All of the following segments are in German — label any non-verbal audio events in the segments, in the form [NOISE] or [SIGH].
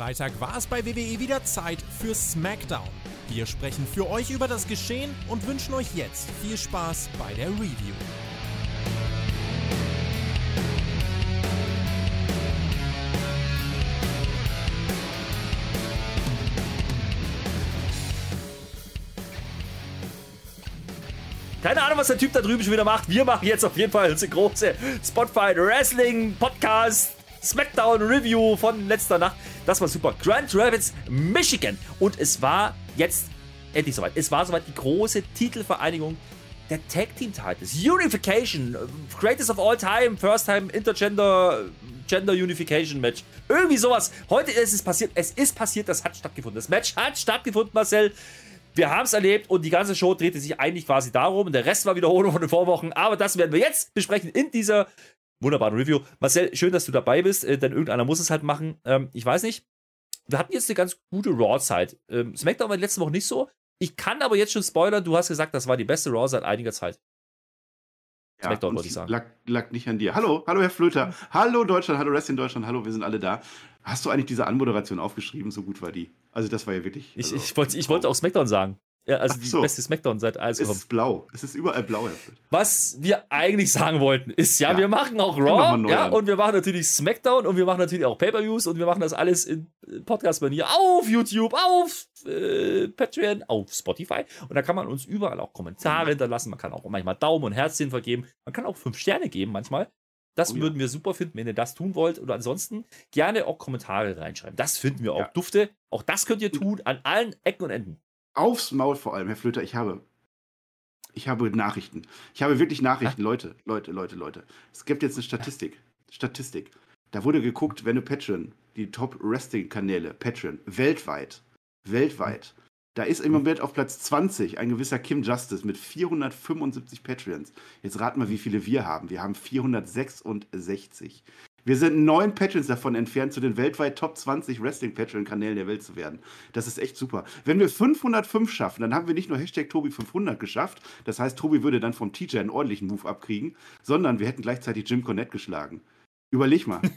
Freitag war es bei WWE wieder Zeit für SmackDown. Wir sprechen für euch über das Geschehen und wünschen euch jetzt viel Spaß bei der Review. Keine Ahnung, was der Typ da drüben schon wieder macht. Wir machen jetzt auf jeden Fall unsere große Spotfight Wrestling Podcast Smackdown Review von letzter Nacht. Das war super. Grand Rapids, Michigan. Und es war jetzt endlich soweit. Es war soweit die große Titelvereinigung der Tag Team Titles. Unification. Greatest of all time. First time Intergender Gender Unification Match. Irgendwie sowas. Heute ist es passiert. Es ist passiert. Das hat stattgefunden. Das Match hat stattgefunden, Marcel. Wir haben es erlebt und die ganze Show drehte sich eigentlich quasi darum. Der Rest war Wiederholung von den Vorwochen. Aber das werden wir jetzt besprechen in dieser wunderbaren Review. Marcel, schön, dass du dabei bist, äh, denn irgendeiner muss es halt machen. Ähm, ich weiß nicht. Wir hatten jetzt eine ganz gute Raw-Zeit. Ähm, SmackDown war letzte Woche nicht so. Ich kann aber jetzt schon spoilern, du hast gesagt, das war die beste Raw seit einiger Zeit. Ja, SmackDown, wollte ich sagen. Lag, lag, nicht an dir. Hallo, hallo Herr Flöter. Hallo Deutschland, hallo Wrestling Deutschland, hallo, wir sind alle da. Hast du eigentlich diese Anmoderation aufgeschrieben? So gut war die. Also das war ja wirklich. Also, ich, ich, wollte, ich wollte auch SmackDown sagen. Ja, also Ach die so. beste Smackdown seit alles Es ist blau. Es ist überall blau. Was wir eigentlich sagen wollten, ist ja, ja. wir machen auch Raw, ja, und wir machen natürlich Smackdown und wir machen natürlich auch Pay-Per-Views und wir machen das alles in Podcast-Manier auf YouTube, auf äh, Patreon, auf Spotify und da kann man uns überall auch Kommentare hinterlassen, man kann auch manchmal Daumen und Herzchen vergeben, man kann auch fünf Sterne geben manchmal. Das oh, würden ja. wir super finden, wenn ihr das tun wollt. Oder ansonsten gerne auch Kommentare reinschreiben. Das finden wir auch ja. dufte. Auch das könnt ihr tun an allen Ecken und Enden aufs Maul vor allem, Herr Flöter, ich habe. Ich habe Nachrichten. Ich habe wirklich Nachrichten. Leute, Leute, Leute, Leute. Es gibt jetzt eine Statistik. Statistik. Da wurde geguckt, wenn du Patreon, die Top-Wrestling-Kanäle, Patreon, weltweit, weltweit, da ist im Moment auf Platz 20 ein gewisser Kim Justice mit 475 Patreons. Jetzt raten wir, wie viele wir haben. Wir haben 466. Wir sind neun Patreons davon entfernt, zu den weltweit Top 20 Wrestling-Patreon-Kanälen der Welt zu werden. Das ist echt super. Wenn wir 505 schaffen, dann haben wir nicht nur Hashtag Tobi500 geschafft. Das heißt, Tobi würde dann vom TJ einen ordentlichen Move abkriegen, sondern wir hätten gleichzeitig Jim Cornette geschlagen. Überleg mal. [LAUGHS]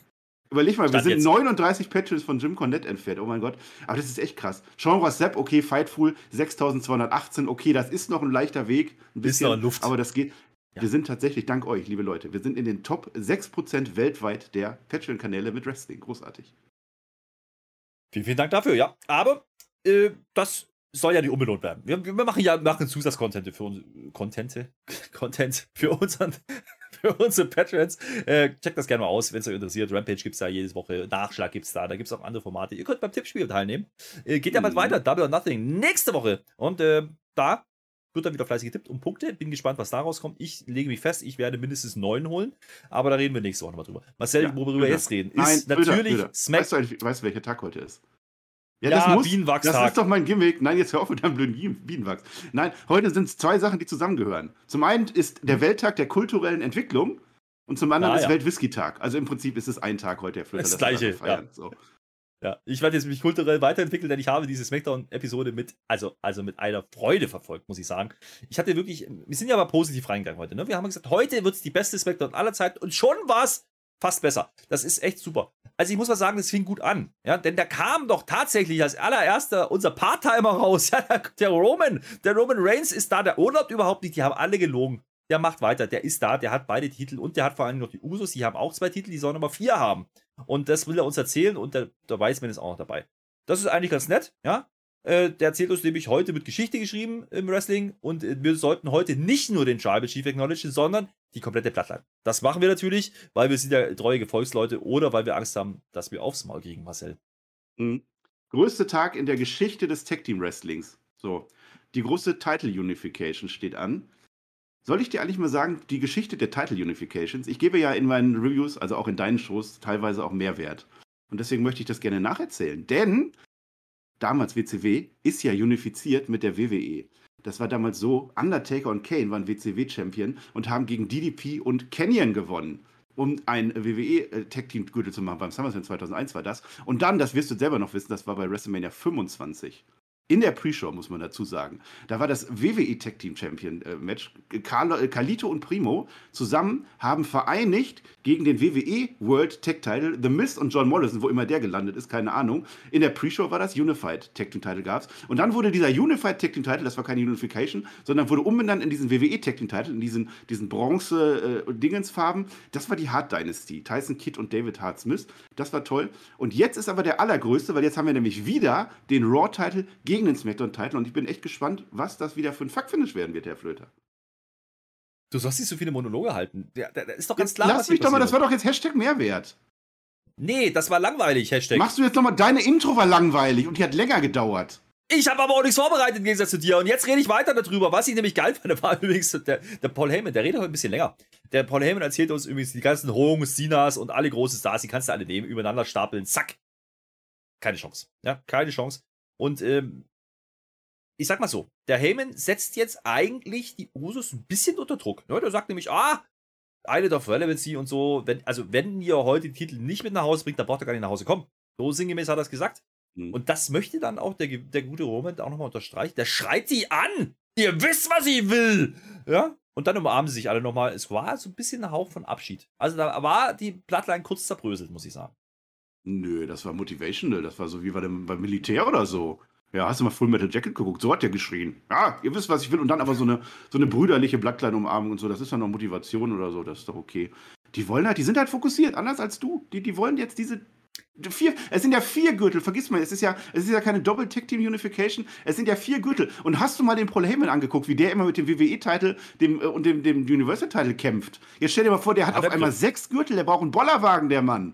Überleg mal, wir sind jetzt. 39 Patreons von Jim Cornette entfernt. Oh mein Gott. Aber das ist echt krass. Ross Sepp, okay, Fightful, 6218, okay, das ist noch ein leichter Weg. Ein bisschen, ist noch Luft. Aber das geht. Ja. Wir sind tatsächlich, dank euch, liebe Leute, wir sind in den Top 6% weltweit der Patreon-Kanäle mit Wrestling. Großartig. Vielen, vielen Dank dafür, ja. Aber äh, das soll ja nicht unbelohnt werden. Wir, wir machen ja machen Zusatzcontent für uns Contente, [LAUGHS] Content für unseren [LAUGHS] für unsere Patrons. Äh, checkt das gerne mal aus, wenn es euch interessiert. Rampage gibt es da jedes Woche, Nachschlag gibt es da, da gibt es auch andere Formate. Ihr könnt beim Tippspiel teilnehmen. Äh, geht ja bald mhm. weiter, Double or Nothing, nächste Woche. Und äh, da wird dann wieder fleißig getippt um Punkte. Bin gespannt, was daraus kommt. Ich lege mich fest, ich werde mindestens neun holen. Aber da reden wir nächste Woche nochmal drüber. Marcel, ja, wo wir jetzt reden, ist Nein, natürlich Smack. Weißt du, weißt welcher Tag heute ist? Ja, ja das, muss, das ist doch mein Gimmick. Nein, jetzt hör auf mit deinem blöden Bienenwachs. Nein, heute sind es zwei Sachen, die zusammengehören. Zum einen ist der Welttag der kulturellen Entwicklung und zum anderen ja, ist ja. Weltwhisky-Tag. Also im Prinzip ist es ein Tag heute, der Flöter. Das, das gleiche, ja. So. Ja, ich werde jetzt mich kulturell weiterentwickeln, denn ich habe diese Smackdown-Episode mit, also, also mit einer Freude verfolgt, muss ich sagen. Ich hatte wirklich, wir sind ja aber positiv reingegangen heute, ne? Wir haben gesagt, heute wird es die beste Smackdown aller Zeiten und schon war es fast besser. Das ist echt super. Also ich muss mal sagen, das fing gut an, ja, denn da kam doch tatsächlich als allererster unser Part-Timer raus, [LAUGHS] ja, der Roman, der Roman Reigns ist da, der urlaubt überhaupt nicht, die haben alle gelogen. Der macht weiter, der ist da, der hat beide Titel und der hat vor allem noch die Usos, die haben auch zwei Titel, die sollen Nummer vier haben. Und das will er uns erzählen und der, der Weißmann ist auch noch dabei. Das ist eigentlich ganz nett, ja. Äh, der erzählt uns nämlich heute mit Geschichte geschrieben im Wrestling und wir sollten heute nicht nur den Tribal Chief acknowledgen, sondern die komplette Plattline. Das machen wir natürlich, weil wir sind ja treue Gefolgsleute oder weil wir Angst haben, dass wir aufs Maul kriegen, Marcel. Mhm. Größte Tag in der Geschichte des Tag Team Wrestlings. So, die große Title Unification steht an. Soll ich dir eigentlich mal sagen, die Geschichte der Title Unifications, ich gebe ja in meinen Reviews, also auch in deinen Shows, teilweise auch Mehrwert. Und deswegen möchte ich das gerne nacherzählen. Denn damals WCW ist ja unifiziert mit der WWE. Das war damals so, Undertaker und Kane waren WCW-Champion und haben gegen DDP und Canyon gewonnen, um ein WWE-Tag-Team-Gürtel zu machen. Beim SummerSlam 2001 war das. Und dann, das wirst du selber noch wissen, das war bei WrestleMania 25. in der Pre-Show, muss man dazu sagen. Da war das WWE Tag Team Champion äh, Match. Carlo, äh, Carlito und Primo zusammen haben vereinigt gegen den WWE World Tag Title The Mist und John Morrison, wo immer der gelandet ist, keine Ahnung. In der Pre-Show war das Unified Tag Team Title gab's. Und dann wurde dieser Unified Tag Team Title, das war keine Unification, sondern wurde umbenannt in diesen WWE Tag Team Title, in diesen, diesen Bronze-Dingensfarben. Äh, das war die Hart Dynasty. Tyson Kidd und David Hart Smith. Das war toll. Und jetzt ist aber der allergrößte, weil jetzt haben wir nämlich wieder den Raw Title gegen gegen den SmackDown-Titel und ich bin echt gespannt, was das wieder für ein Fuck-Finish werden wird, Herr Flöter. Du sollst nicht so viele Monologe halten. Der, der, der ist doch ganz klar. Lass mich doch mal, das war doch jetzt Hashtag Mehrwert. Nee, das war langweilig, Hashtag. Machst du jetzt nochmal, deine Intro war langweilig und die hat länger gedauert. Ich habe aber auch nichts vorbereitet im Gegensatz zu dir. Und jetzt rede ich weiter darüber. Was ich nämlich geil fand, [LAUGHS] war übrigens der, der Paul Heyman. Der redet heute ein bisschen länger. Der Paul Heyman erzählt uns übrigens die ganzen Hongs, Sinas und alle großen Stars. Die kannst du alle nehmen, übereinander stapeln. Zack. Keine Chance. Ja, keine Chance. Und ähm, ich sag mal so, der Heyman setzt jetzt eigentlich die Usos ein bisschen unter Druck. Ne? Der sagt nämlich, ah, eine of Relevancy und so, wenn, also wenn ihr heute den Titel nicht mit nach Hause bringt, dann braucht ihr gar nicht nach Hause kommen. So sinngemäß hat er das gesagt. Mhm. Und das möchte dann auch der, der gute Roman auch nochmal unterstreichen. Der schreit sie an! Ihr wisst, was ich will! Ja? Und dann umarmen sie sich alle nochmal. Es war so ein bisschen ein Hauch von Abschied. Also da war die Plattline kurz zerbröselt, muss ich sagen. Nö, das war motivational. Das war so wie bei dem, beim Militär oder so. Ja, hast du mal Full Metal Jacket geguckt? So hat der geschrien. Ja, ihr wisst, was ich will. Und dann aber so eine, so eine brüderliche Blattkleinumarmung und so. Das ist dann noch Motivation oder so. Das ist doch okay. Die wollen halt, die sind halt fokussiert, anders als du. Die, die wollen jetzt diese Vier, es sind ja vier Gürtel, vergiss mal, es ist ja, es ist ja keine Doppel Tag Team Unification, es sind ja vier Gürtel. Und hast du mal den Paul Heyman angeguckt, wie der immer mit dem WWE-Titel dem, äh, und dem, dem Universal-Titel kämpft? Jetzt stell dir mal vor, der hat, hat auf einmal sechs Gürtel, der braucht einen Bollerwagen, der Mann.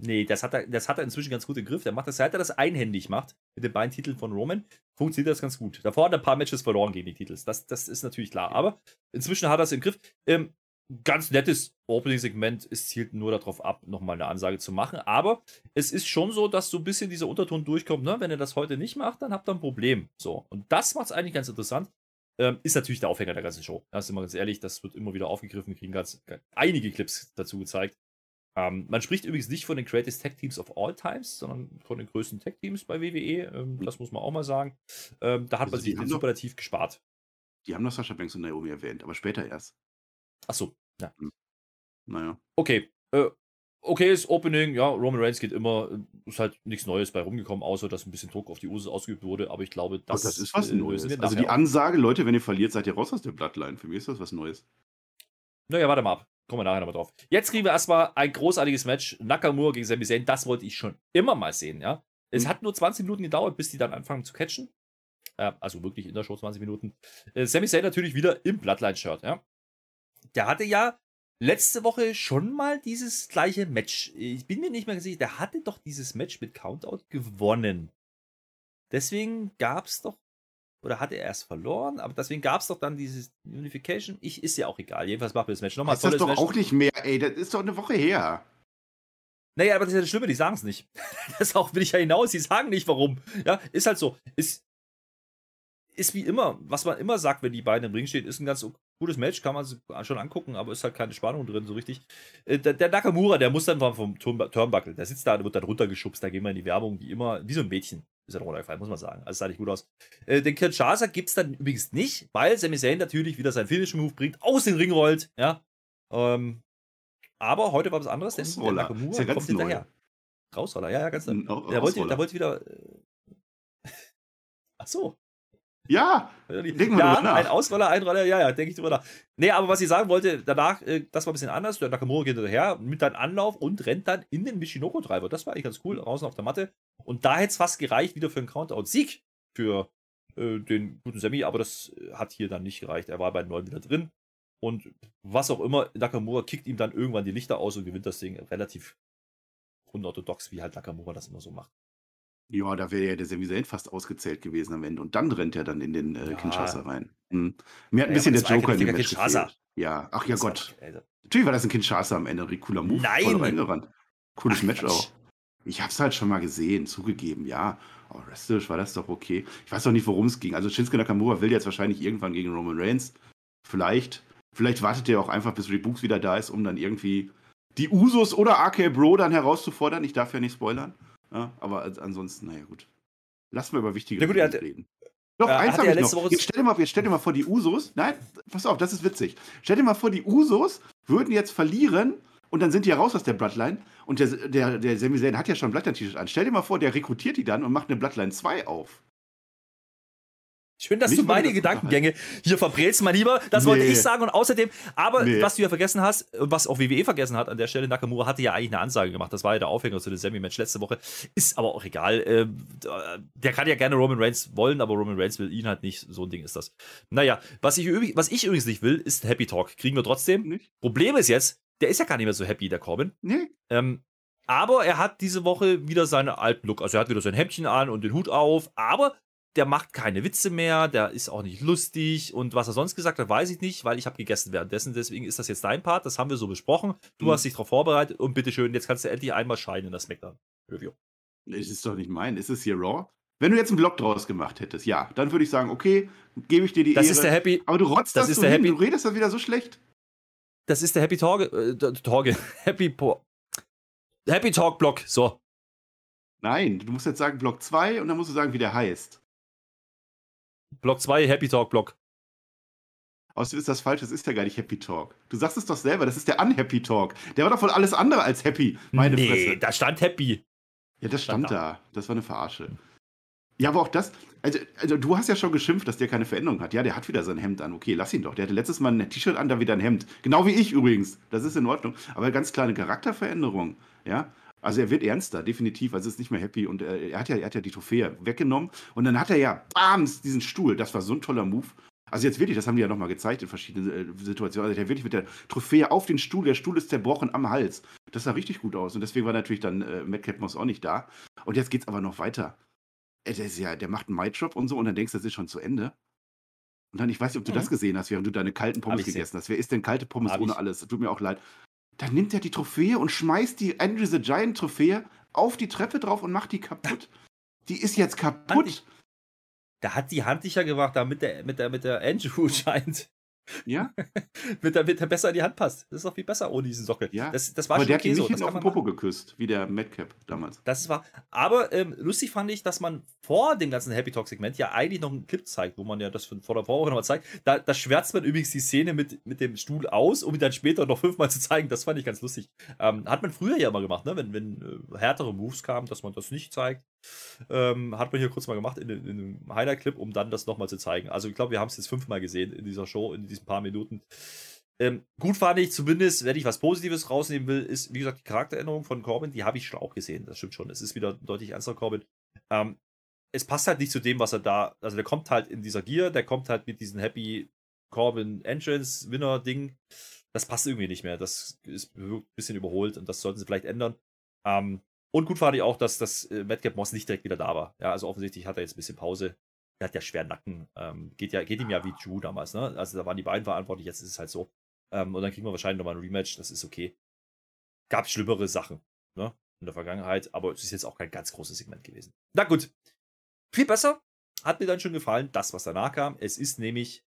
Nee, das hat, er, das hat er inzwischen ganz gut im Griff. Der macht das, seit er das einhändig macht, mit den beiden Titeln von Roman, funktioniert das ganz gut. Davor hat er ein paar Matches verloren gegen die Titel. Das, das ist natürlich klar. Aber inzwischen hat er es im Griff. Ähm, ganz nettes Opening-Segment. Es zielt nur darauf ab, nochmal eine Ansage zu machen. Aber es ist schon so, dass so ein bisschen dieser Unterton durchkommt. Ne? Wenn ihr das heute nicht macht, dann habt ihr ein Problem. So. Und das macht es eigentlich ganz interessant. Ähm, ist natürlich der Aufhänger der ganzen Show. Das ist immer ganz ehrlich, das wird immer wieder aufgegriffen. Wir kriegen ganz, ganz einige Clips dazu gezeigt. Ähm, man spricht übrigens nicht von den Greatest Tech Teams of All Times, sondern von den größten Tech Teams bei WWE. Ähm, das muss man auch mal sagen. Ähm, da hat also man sich den Superlativ gespart. Die haben noch Sascha Banks und Naomi erwähnt, aber später erst. Ach so, ja. Hm. Naja. Okay. Äh, okay, das Opening, ja, Roman Reigns geht immer, äh, ist halt nichts Neues bei rumgekommen, außer dass ein bisschen Druck auf die Usus ausgeübt wurde, aber ich glaube, das, das ist was äh, Neues. Also die Ansage, Leute, wenn ihr verliert, seid ihr raus aus der Bloodline. Für mich ist das was Neues. Naja, warte mal ab. Kommen wir nachher nochmal drauf. Jetzt kriegen wir erstmal ein großartiges Match. Nakamura gegen Sami Zayn. Das wollte ich schon immer mal sehen, ja. Es mhm. hat nur 20 Minuten gedauert, bis die dann anfangen zu catchen. Äh, also wirklich in der Show 20 Minuten. Äh, Sami Zayn natürlich wieder im Bloodline-Shirt, ja. Der hatte ja letzte Woche schon mal dieses gleiche Match. Ich bin mir nicht mehr sicher, der hatte doch dieses Match mit Countout gewonnen. Deswegen gab es doch oder hat er erst verloren? Aber deswegen gab es doch dann dieses Unification. Ich ist ja auch egal. Jedenfalls machen wir das Match nochmal. Das ist doch Match. auch nicht mehr, ey. Das ist doch eine Woche her. Naja, aber das ist ja das Schlimme, die sagen es nicht. [LAUGHS] Das auch will ich ja hinaus. Die sagen nicht, warum. Ja, ist halt so. Ist, ist wie immer, was man immer sagt, wenn die beiden im Ring stehen, ist ein ganz gutes Match, kann man sich schon angucken, aber ist halt keine Spannung drin, so richtig. Äh, der, der Nakamura, der muss dann vom Turnbuckle, der sitzt da, wird dann runtergeschubst, da gehen wir in die Werbung, wie immer, wie so ein Mädchen ist er runtergefallen, muss man sagen. Also sah nicht gut aus. Äh, den Kinshasa gibt es dann übrigens nicht, weil Sami Zayn natürlich wieder seinen Finish-Move bringt, aus den Ring rollt, ja. Ähm, aber heute war was anderes, denn der Nakamura ja kommt hinterher. Rausroller, ja, ja, ganz neu. Der wollte, wollte wieder. Äh, [LAUGHS] Ach so. Ja, denk mal ja ein Ausroller, ein Roller, ja, ja, denke ich drüber nach. Nee, aber was ich sagen wollte, danach, äh, das war ein bisschen anders. Der Nakamura geht hinterher mit einem Anlauf und rennt dann in den Michinoku-Treiber. Das war eigentlich ganz cool, draußen auf der Matte. Und da hätte es fast gereicht wieder für einen Countout-Sieg für äh, den guten Semi, aber das äh, hat hier dann nicht gereicht. Er war bei 9 wieder drin. Und was auch immer, Nakamura kickt ihm dann irgendwann die Lichter aus und gewinnt das Ding relativ unorthodox, wie halt Nakamura das immer so macht. Ja, da wäre ja der Sami Zayn fast ausgezählt gewesen am Ende. Und dann rennt er dann in den äh, ja. Kinshasa rein. Hm. Mir hat ein ja, bisschen der Joker in dem Match gefehlt. Ja, ach ja Gott. Also. Natürlich war das ein Kinshasa am Ende. Ein cooler Move. Nein. Reingerannt. Cooles ach, Match Quatsch. auch. Ich hab's halt schon mal gesehen, zugegeben, ja. Oh, wrestlerisch war das doch okay. Ich weiß auch nicht, worum es ging. Also Shinsuke Nakamura will jetzt wahrscheinlich irgendwann gegen Roman Reigns. Vielleicht. Vielleicht wartet er auch einfach, bis Rebooks wieder da ist, um dann irgendwie die Usos oder RK Bro dann herauszufordern. Ich darf ja nicht spoilern. Ja, aber ansonsten, naja, gut. Lass mal über wichtige Ja, gut, Dinge reden. Doch, Äh, eins habe ich noch. Woche- Jetzt stell, dir mal, jetzt stell dir mal vor, die Usos. Nein, pass auf, das ist witzig. Stell dir mal vor, die Usos würden jetzt verlieren und dann sind die ja raus aus der Bloodline. Und der, der, der Sami Zayn hat ja schon ein Bloodline-T-Shirt an. Stell dir mal vor, der rekrutiert die dann und macht eine Bloodline 2 auf. Schön, dass Nicht du meine Gedankengänge hier verbrätst, mein Lieber. Das wollte Nee. ich sagen. Und außerdem, aber Nee. was du ja vergessen hast, und was auch WWE vergessen hat an der Stelle, Nakamura hatte ja eigentlich eine Ansage gemacht. Das war ja der Aufhänger zu dem Semi-Match letzte Woche. Ist aber auch egal. Ähm, Der kann ja gerne Roman Reigns wollen, aber Roman Reigns will ihn halt nicht. So ein Ding ist das. Naja, was ich, übrig- was ich übrigens nicht will, ist Happy Talk. Kriegen wir trotzdem. Nicht? Problem ist jetzt, der ist ja gar nicht mehr so happy, der Corbin. Nee. Ähm, aber er hat diese Woche wieder seinen alten Look. Also er hat wieder sein Hemdchen an und den Hut auf, aber der macht keine Witze mehr, der ist auch nicht lustig und was er sonst gesagt hat, weiß ich nicht, weil ich habe gegessen währenddessen. Deswegen ist das jetzt dein Part, das haben wir so besprochen. Du Mhm. hast dich darauf vorbereitet und bitteschön, jetzt kannst du endlich einmal scheinen in das Smackdown-Review. Es ist doch nicht mein. Ist es hier Raw? Wenn du jetzt einen Blog draus gemacht hättest, ja, dann würde ich sagen, okay, gebe ich dir die Das Ehre. ist der Happy, aber du rotzt das das, ist so der hin, Happy- du redest das wieder so schlecht. das ist der Happy Talk, äh, Torge, [LAUGHS] Happy Po. Happy Talk Block, so. Nein, du musst jetzt sagen Block 2 und dann musst du sagen, wie der heißt. Block 2, Happy Talk Block. Außerdem ist das falsch, das ist ja gar nicht Happy Talk. Du sagst es doch selber, das ist der Unhappy Talk. Der war doch voll alles andere als happy, meine nee, Fresse. da stand Happy. Ja, das stand stand da. Das war eine Verarsche. Ja, aber auch das, also, also du hast ja schon geschimpft, dass der keine Veränderung hat. Ja, der hat wieder sein Hemd an. Okay, lass ihn doch. Der hatte letztes Mal ein T-Shirt an, da wieder ein Hemd. Genau wie ich übrigens. Das ist in Ordnung. Aber ganz klar eine Charakterveränderung. Ja. Also er wird ernster, definitiv. Also ist nicht mehr happy. Und äh, er, hat ja, er hat ja die Trophäe weggenommen. Und dann hat er ja bams diesen Stuhl. Das war so ein toller Move. Also jetzt wirklich, das haben die ja nochmal gezeigt in verschiedenen äh, Situationen. Also der wirklich mit der Trophäe auf den Stuhl, der Stuhl ist zerbrochen am Hals. Das sah richtig gut aus. Und deswegen war natürlich dann äh, Madcap Moss auch nicht da. Und jetzt geht's aber noch weiter. Äh, Der, ist ja, der macht einen Mic-Drop und so und dann denkst du, das ist schon zu Ende. Und dann, ich weiß nicht, ob du Mhm. das gesehen hast, während du deine kalten Pommes gegessen hast. Wer isst denn kalte Pommes Hab ohne ich. alles? Tut mir auch leid. Dann nimmt er die Trophäe und schmeißt die Andrew the Giant Trophäe auf die Treppe drauf und macht die kaputt. Die ist jetzt kaputt. Da hat die handlicher gemacht, damit der, mit der, mit der Andrew [LAUGHS] scheint. Ja, [LAUGHS] mit der, mit der besser in die Hand passt. Das ist doch viel besser ohne diesen Sockel. Ja, das, das war aber schon der hat okay ihn so. hinten auf den Popo machen. geküsst, wie der Madcap damals. Das war. Aber ähm, lustig fand ich, dass man vor dem ganzen Happy Talk Segment ja eigentlich noch einen Clip zeigt, wo man ja das von vor der Vorwoche nochmal zeigt. Da, da schwärzt man übrigens die Szene mit, mit dem Stuhl aus, um ihn dann später noch fünfmal zu zeigen. Das fand ich ganz lustig. Ähm, hat man früher ja immer gemacht, ne? wenn, wenn äh, härtere Moves kamen, dass man das nicht zeigt. Ähm, hat man hier kurz mal gemacht in, in einem Highlight-Clip, um dann das nochmal zu zeigen. Also ich glaube, wir haben es jetzt fünfmal gesehen in dieser Show, in diesen paar Minuten. Ähm, gut fand ich zumindest, wenn ich was Positives rausnehmen will, ist, wie gesagt, die Charakteränderung von Corbin, die habe ich schon auch gesehen. Das stimmt schon. Es ist wieder deutlich ernster Corbin. Ähm, es passt halt nicht zu dem, was er da, also der kommt halt in dieser Gear, der kommt halt mit diesem Happy Corbin Entrance Winner Ding. Das passt irgendwie nicht mehr. Das ist ein bisschen überholt und das sollten sie vielleicht ändern. Ähm, und gut fand ich auch, dass das äh, Madcap Moss nicht direkt wieder da war. Ja, also offensichtlich hat er jetzt ein bisschen Pause. Er hat ja schwer Nacken. Ähm, geht, ja, geht ihm ja wie Drew damals, ne? Also da waren die beiden verantwortlich, jetzt ist es halt so. Ähm, und dann kriegen wir wahrscheinlich nochmal ein Rematch, das ist okay. Gab schlimmere Sachen, ne? In der Vergangenheit, aber es ist jetzt auch kein ganz großes Segment gewesen. Na gut. Viel besser. Hat mir dann schon gefallen, das, was danach kam. Es ist nämlich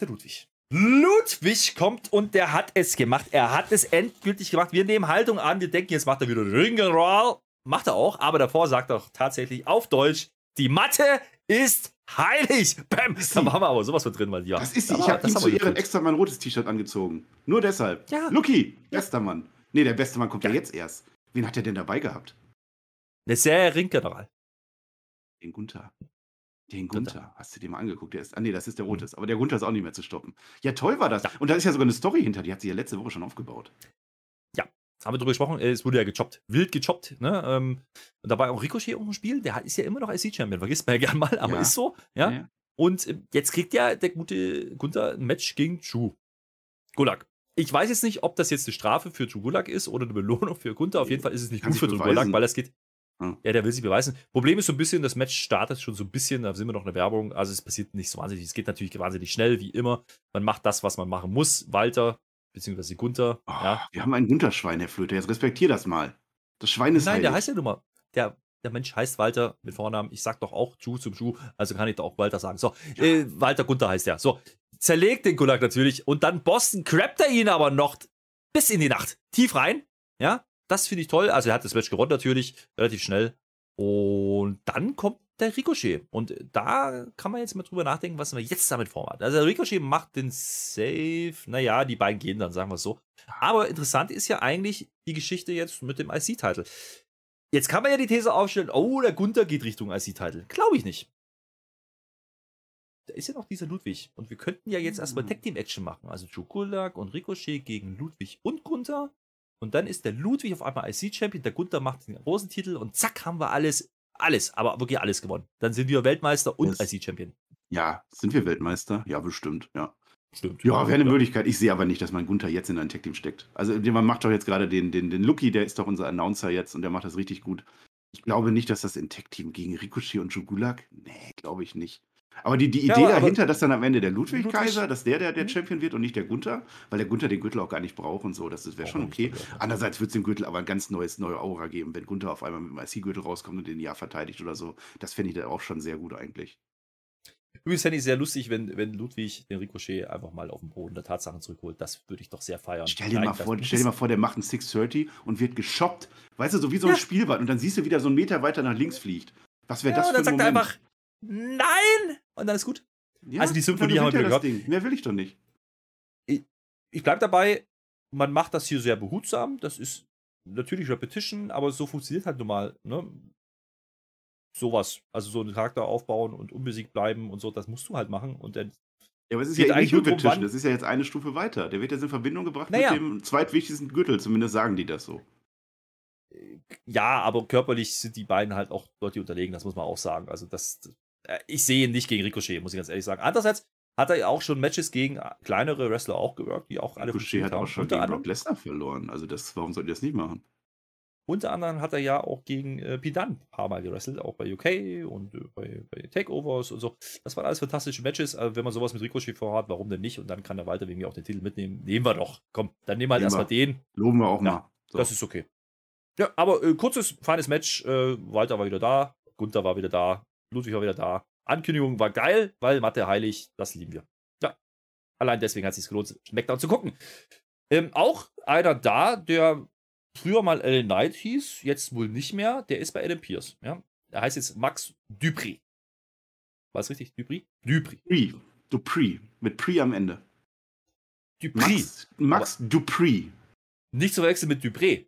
der Ludwig. Ludwig kommt und der hat es gemacht. Er hat es endgültig gemacht. Wir nehmen Haltung an. Wir denken, jetzt macht er wieder Ringeroll. Macht er auch, aber davor sagt er tatsächlich auf Deutsch, die Matte ist heilig. Bam. Da waren wir aber sowas von drin, mein Lieber. Das ist sie. Ich habe ihm zu Ehren extra mein rotes T-Shirt angezogen. Nur deshalb. Ja. Lucky, bester Mann. Nee, der beste Mann kommt ja, Ja. jetzt erst. Wen hat er denn dabei gehabt? Eine sehr Ringgeneral. Den Gunther. Den Gunther. Hast du dir mal angeguckt? Der ist, ah, nee, das ist der Rote. Aber der Gunther ist auch nicht mehr zu stoppen. Ja, toll war das. Und da ist ja sogar eine Story hinter. Die hat sie ja letzte Woche schon aufgebaut. Haben wir drüber gesprochen, äh, es wurde ja gechoppt, wild gechoppt, ne? Ähm, und da war auch Ricochet auch im Spiel, der hat- ist ja immer noch IC-Champion, vergisst man ja [LAUGHS] gern mal, aber Ja. ist so, ja. Und äh, jetzt kriegt ja der gute Gunther ein Match gegen Drew. Gulag. Ich weiß jetzt nicht, ob das jetzt eine Strafe für Drew Gulag ist oder eine Belohnung für Gunther. Auf jeden Fall ist es nicht Kann gut sich für beweisen. Gulag, weil das geht. Hm. Ja, der will sich beweisen. Problem ist so ein bisschen, das Match startet schon so ein bisschen, da sind wir noch in der Werbung. Also es passiert nicht so wahnsinnig. Es geht natürlich wahnsinnig schnell, wie immer. Man macht das, was man machen muss. Walter, beziehungsweise Gunther. Oh, ja. Wir haben ein Gunther-Schwein, Herr Flöter. Jetzt respektier das mal. Das Schwein ist Nein, der heilig. heißt ja nun mal. Der, der Mensch heißt Walter mit Vornamen. Ich sag doch auch Ju zum Ju, also kann ich doch auch Walter sagen. So, äh, Walter Gunther heißt der. So, zerlegt den Gulag natürlich und dann Boston crappt er ihn aber noch bis in die Nacht. Tief rein. Ja, das finde ich toll. Also er hat das Match gewonnen natürlich, relativ schnell. Und dann kommt der Ricochet. Und da kann man jetzt mal drüber nachdenken, was man jetzt damit vorhat. Also der Ricochet macht den Save. Naja, die beiden gehen dann, sagen wir es so. Aber interessant ist ja eigentlich die Geschichte jetzt mit dem IC-Title. Jetzt kann man ja die These aufstellen, oh, der Gunther geht Richtung IC-Title. Glaube ich nicht. Da ist ja noch dieser Ludwig. Und wir könnten ja jetzt erstmal Tag Team Action machen. Also Joe Gulak und Ricochet gegen Ludwig und Gunther. Und dann ist der Ludwig auf einmal IC-Champion, der Gunther macht den großen Titel und zack, haben wir alles, alles, aber wirklich alles gewonnen. Dann sind wir Weltmeister und. IC-Champion. Ja, sind wir Weltmeister? Ja, bestimmt, ja. Stimmt. Ja, wäre eine Möglichkeit. Ich sehe aber nicht, dass man Gunther jetzt in ein Tech-Team steckt. Also man macht doch jetzt gerade den, den, den Lucky, der ist doch unser Announcer jetzt und der macht das richtig gut. Ich glaube nicht, dass das in Tech-Team gegen Ricochet und Jugulak, nee, glaube ich nicht. Aber die, die Ja, Idee aber- dahinter, dass dann am Ende der Ludwig, Ludwig- Kaiser, dass der der, der Mhm. Champion wird und nicht der Gunther, weil der Gunther den Gürtel auch gar nicht braucht und so, das, das wäre schon okay. Andererseits wird es dem Gürtel aber ein ganz neues, neue Aura geben, wenn Gunther auf einmal mit dem IC-Gürtel rauskommt und den ja verteidigt oder so. Das fände ich dann auch schon sehr gut eigentlich. Übrigens fände ich sehr lustig, wenn, wenn Ludwig den Ricochet einfach mal auf den Boden der Tatsachen zurückholt. Das würde ich doch sehr feiern. Stell dir, Nein, mal vor, stell dir mal vor, der macht ein 630 und wird geshoppt. Weißt du, so wie so ein Ja. Spielball. Und dann siehst du, wie der so einen Meter weiter nach links fliegt. Was wäre ja, das für dann ein sagt er Moment? einfach, nein! Und dann ist gut. Ja, also die Symphonie haben wir das Ding. Mehr will ich doch nicht. Ich bleibe dabei, man macht das hier sehr behutsam. Das ist natürlich Repetition, aber so funktioniert halt nun mal. Ne? Sowas. Also so einen Charakter aufbauen und unbesiegt bleiben und so, das musst du halt machen. Und dann Ja, aber es ist ja eigentlich nicht nur Repetition, das ist ja jetzt eine Stufe weiter. Der wird jetzt in Verbindung gebracht Naja. mit dem zweitwichtigsten Gürtel, zumindest sagen die das so. Ja, aber körperlich sind die beiden halt auch deutlich unterlegen, das muss man auch sagen. Also das, äh, ich sehe ihn nicht gegen Ricochet, muss ich ganz ehrlich sagen. Andererseits hat er ja auch schon Matches gegen kleinere Wrestler auch gewirkt, die auch alle Ricochet hat haben. auch schon unter, gegen Brock Lesnar verloren. Also das, warum sollte die das nicht machen? unter anderem hat er ja auch gegen äh, Pidan ein paar Mal gewrestelt, auch bei UK und äh, bei, bei Takeovers und so. Das waren alles fantastische Matches. Also wenn man sowas mit Ricochet vorhat, warum denn nicht? Und dann kann der Walter wegen mir auch den Titel mitnehmen. Nehmen wir doch. Komm, dann nehmen wir halt Nehmen erstmal den. Loben wir auch Ja, mal. So. Das ist okay. Ja, aber äh, kurzes, feines Match. Äh, Walter war wieder da, Gunther war wieder da, Ludwig war wieder da. Ankündigung war geil, weil Mathe heilig, das lieben wir. Ja. Allein deswegen hat es sich gelohnt, SmackDown zu gucken. Ähm, auch einer da, der früher mal Ellen Knight hieß, jetzt wohl nicht mehr, der ist bei Adam Pierce. Ja? Er heißt jetzt Max Dupri. War es richtig? Dupri? Dupri. Dupree. Dupree. Mit Pre am Ende. Dupri. Max, Max Dupree. Nicht zu verwechseln mit Dupré.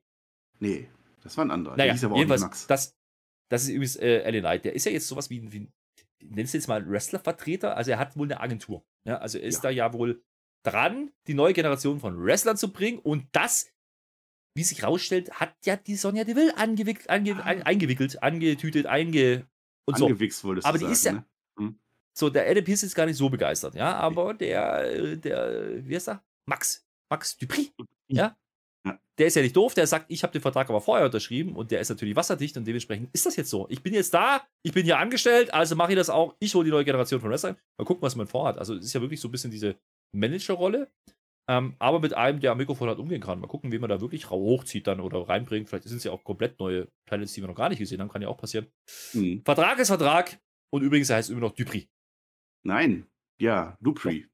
Nee, das war ein anderer. Naja, der hieß aber auch nicht jedenfalls, Max. das, das ist übrigens äh, Ellen Knight. Der ist ja jetzt sowas wie, wie nennst du jetzt mal Wrestler-Vertreter? Also er hat wohl eine Agentur. Ja, also er ist Ja. da ja wohl dran, die neue Generation von Wrestlern zu bringen und das, wie sich rausstellt, hat ja die Sonja Deville angewickelt, ange, ein, eingewickelt, angetütet, einge und so. Angewichst wolltest Aber die sagen, ist ja- ne? So, der Adam Pierce ist gar nicht so begeistert, ja, aber der, äh, der, wie heißt er? Max. Max Dupri. Ja. Der ist ja nicht doof, der sagt, ich habe den Vertrag aber vorher unterschrieben und der ist natürlich wasserdicht und dementsprechend ist das jetzt so. Ich bin jetzt da, ich bin hier angestellt, also mache ich das auch. Ich hole die neue Generation von Wrestlern. Mal gucken, was man vorhat. Also, es ist ja wirklich so ein bisschen diese Managerrolle, ähm, aber mit einem, der am Mikrofon halt umgehen kann. Mal gucken, wie man da wirklich hochzieht dann oder reinbringt. Vielleicht sind es ja auch komplett neue Talents, die wir noch gar nicht gesehen haben, kann ja auch passieren. Hm. Vertrag ist Vertrag und übrigens, er heißt immer noch Dupri. Nein, ja, Dupree.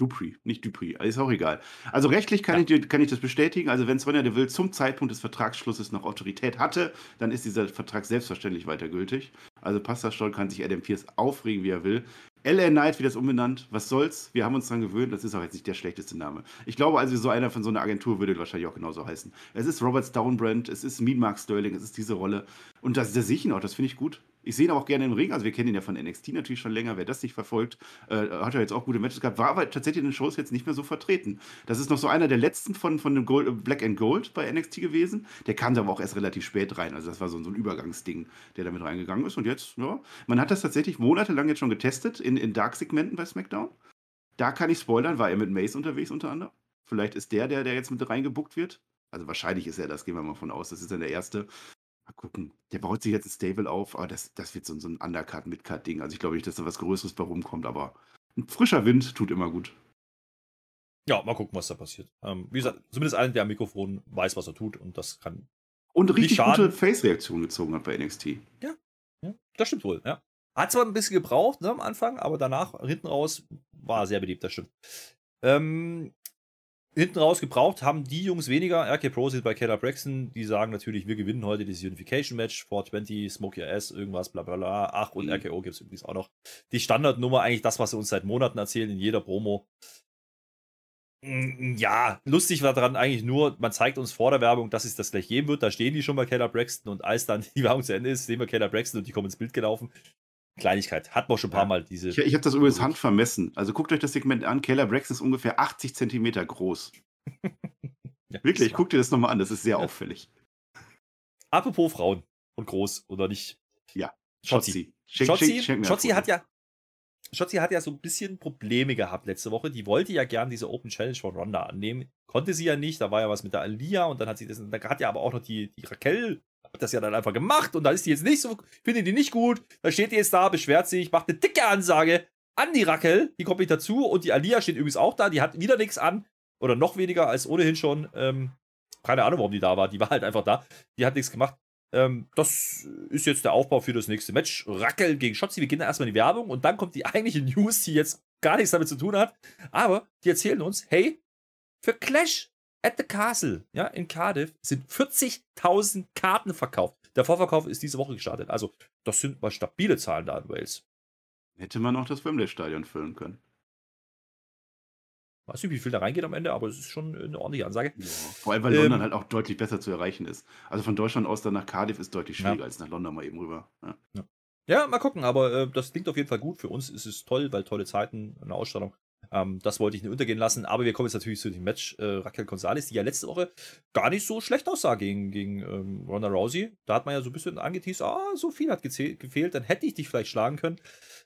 Dupree, nicht Dupree, ist auch egal. Also rechtlich kann, ich, dir- kann ich das bestätigen. Also wenn Sonja Deville zum Zeitpunkt des Vertragsschlusses noch Autorität hatte, dann ist dieser Vertrag selbstverständlich weiter gültig. Also schon, kann sich Adam Pierce aufregen, wie er will. LA Knight wird das umbenannt. Was soll's? Wir haben uns dran gewöhnt. Das ist auch jetzt nicht der schlechteste Name. Ich glaube also, so einer von so einer Agentur würde wahrscheinlich auch genauso heißen. Es ist Robert Stonebrand, es ist Mean Mark Sterling, es ist diese Rolle. Und das, das sehe ich ihn auch, das finde ich gut. Ich sehe ihn auch gerne im Ring. Also wir kennen ihn ja von NXT natürlich schon länger. Wer das nicht verfolgt, äh, hat ja jetzt auch gute Matches gehabt. War aber tatsächlich in den Shows jetzt nicht mehr so vertreten. Das ist noch so einer der letzten von, von dem Gold, äh, Black and Gold bei NXT gewesen. Der kam da aber auch erst relativ spät rein. Also das war so, so ein Übergangsding, der damit reingegangen ist. Und jetzt, ja, man hat das tatsächlich monatelang jetzt schon getestet in, in Dark-Segmenten bei SmackDown. Da kann ich spoilern, war er mit Mace unterwegs unter anderem. Vielleicht ist der, der, der jetzt mit reingebuckt wird. Also wahrscheinlich ist er das, gehen wir mal von aus. Das ist dann der erste. Mal gucken. Der baut sich jetzt ein Stable auf, aber das, das wird so, so ein Undercut, Midcut-Ding. Also ich glaube nicht, dass da was Größeres bei rumkommt, aber ein frischer Wind tut immer gut. Ja, mal gucken, was da passiert. Ähm, wie gesagt, zumindest einer, der am Mikrofon weiß, was er tut und das kann. Und richtig gute Face-Reaktion gezogen hat bei NXT. Ja, das stimmt wohl, ja. Hat zwar ein bisschen gebraucht ne, am Anfang, aber danach, hinten raus, war sehr beliebt, das stimmt. Ähm, hinten raus gebraucht haben die Jungs weniger. RK Pro sind bei Keller Braxton, die sagen natürlich, wir gewinnen heute dieses Unification Match, 420, Smoke Your Ass, irgendwas, bla bla bla. Ach, und mhm. RKO gibt es übrigens auch noch. Die Standardnummer, eigentlich das, was sie uns seit Monaten erzählen in jeder Promo. Mm, ja, lustig war daran eigentlich nur, man zeigt uns vor der Werbung, dass es das gleich geben wird. Da stehen die schon bei Keller Braxton und als dann [LAUGHS] die Werbung zu Ende ist, sehen wir Keller Braxton und die kommen ins Bild gelaufen. Kleinigkeit. Hat man schon ein paar ja. Mal diese. Ich, ich habe das übrigens Hand vermessen. Also guckt euch das Segment an. Keller Braxton ist ungefähr 80 Zentimeter groß. [LAUGHS] ja, Wirklich, guckt dir das nochmal an. Das ist sehr ja. auffällig. Apropos Frauen und groß oder nicht. Ja. Schotzi. Schotzi, Schotzi hat ja. Schotzi hat ja so ein bisschen Probleme gehabt letzte Woche. Die wollte ja gern diese Open Challenge von Ronda annehmen. Konnte sie ja nicht. Da war ja was mit der Alia und dann hat sie das. Da hat ja aber auch noch die, die Raquel hat das ja dann einfach gemacht und da ist die jetzt nicht so, findet die nicht gut. Da steht die jetzt da, beschwert sich, macht eine dicke Ansage an die Rackel, die kommt nicht dazu und die Alia steht übrigens auch da, die hat wieder nichts an oder noch weniger als ohnehin schon. Ähm, keine Ahnung, warum die da war, die war halt einfach da, die hat nichts gemacht. Ähm, das ist jetzt der Aufbau für das nächste Match. Rackel gegen Schotzi. Wir gehen erstmal in die Werbung und dann kommt die eigentliche News, die jetzt gar nichts damit zu tun hat. Aber die erzählen uns, hey, für Clash at the Castle, ja, in Cardiff, sind 40.000 Karten verkauft. Der Vorverkauf ist diese Woche gestartet. Also, das sind mal stabile Zahlen da in Wales. Hätte man auch das Wembley-Stadion füllen können. Weiß nicht, wie viel da reingeht am Ende, aber es ist schon eine ordentliche Ansage. Ja, vor allem, weil ähm, London halt auch deutlich besser zu erreichen ist. Also von Deutschland aus dann nach Cardiff ist deutlich schwieriger ja. als nach London mal eben rüber. Ja, ja. mal gucken, aber äh, das klingt auf jeden Fall gut. Für uns ist es toll, weil tolle Zeiten, eine Ausstellung. Ähm, das wollte ich nicht untergehen lassen. Aber wir kommen jetzt natürlich zu dem Match äh, Raquel Gonzalez, die ja letzte Woche gar nicht so schlecht aussah gegen, gegen ähm, Ronda Rousey. Da hat man ja so ein bisschen angeteased, ah, so viel hat gefehlt, dann hätte ich dich vielleicht schlagen können.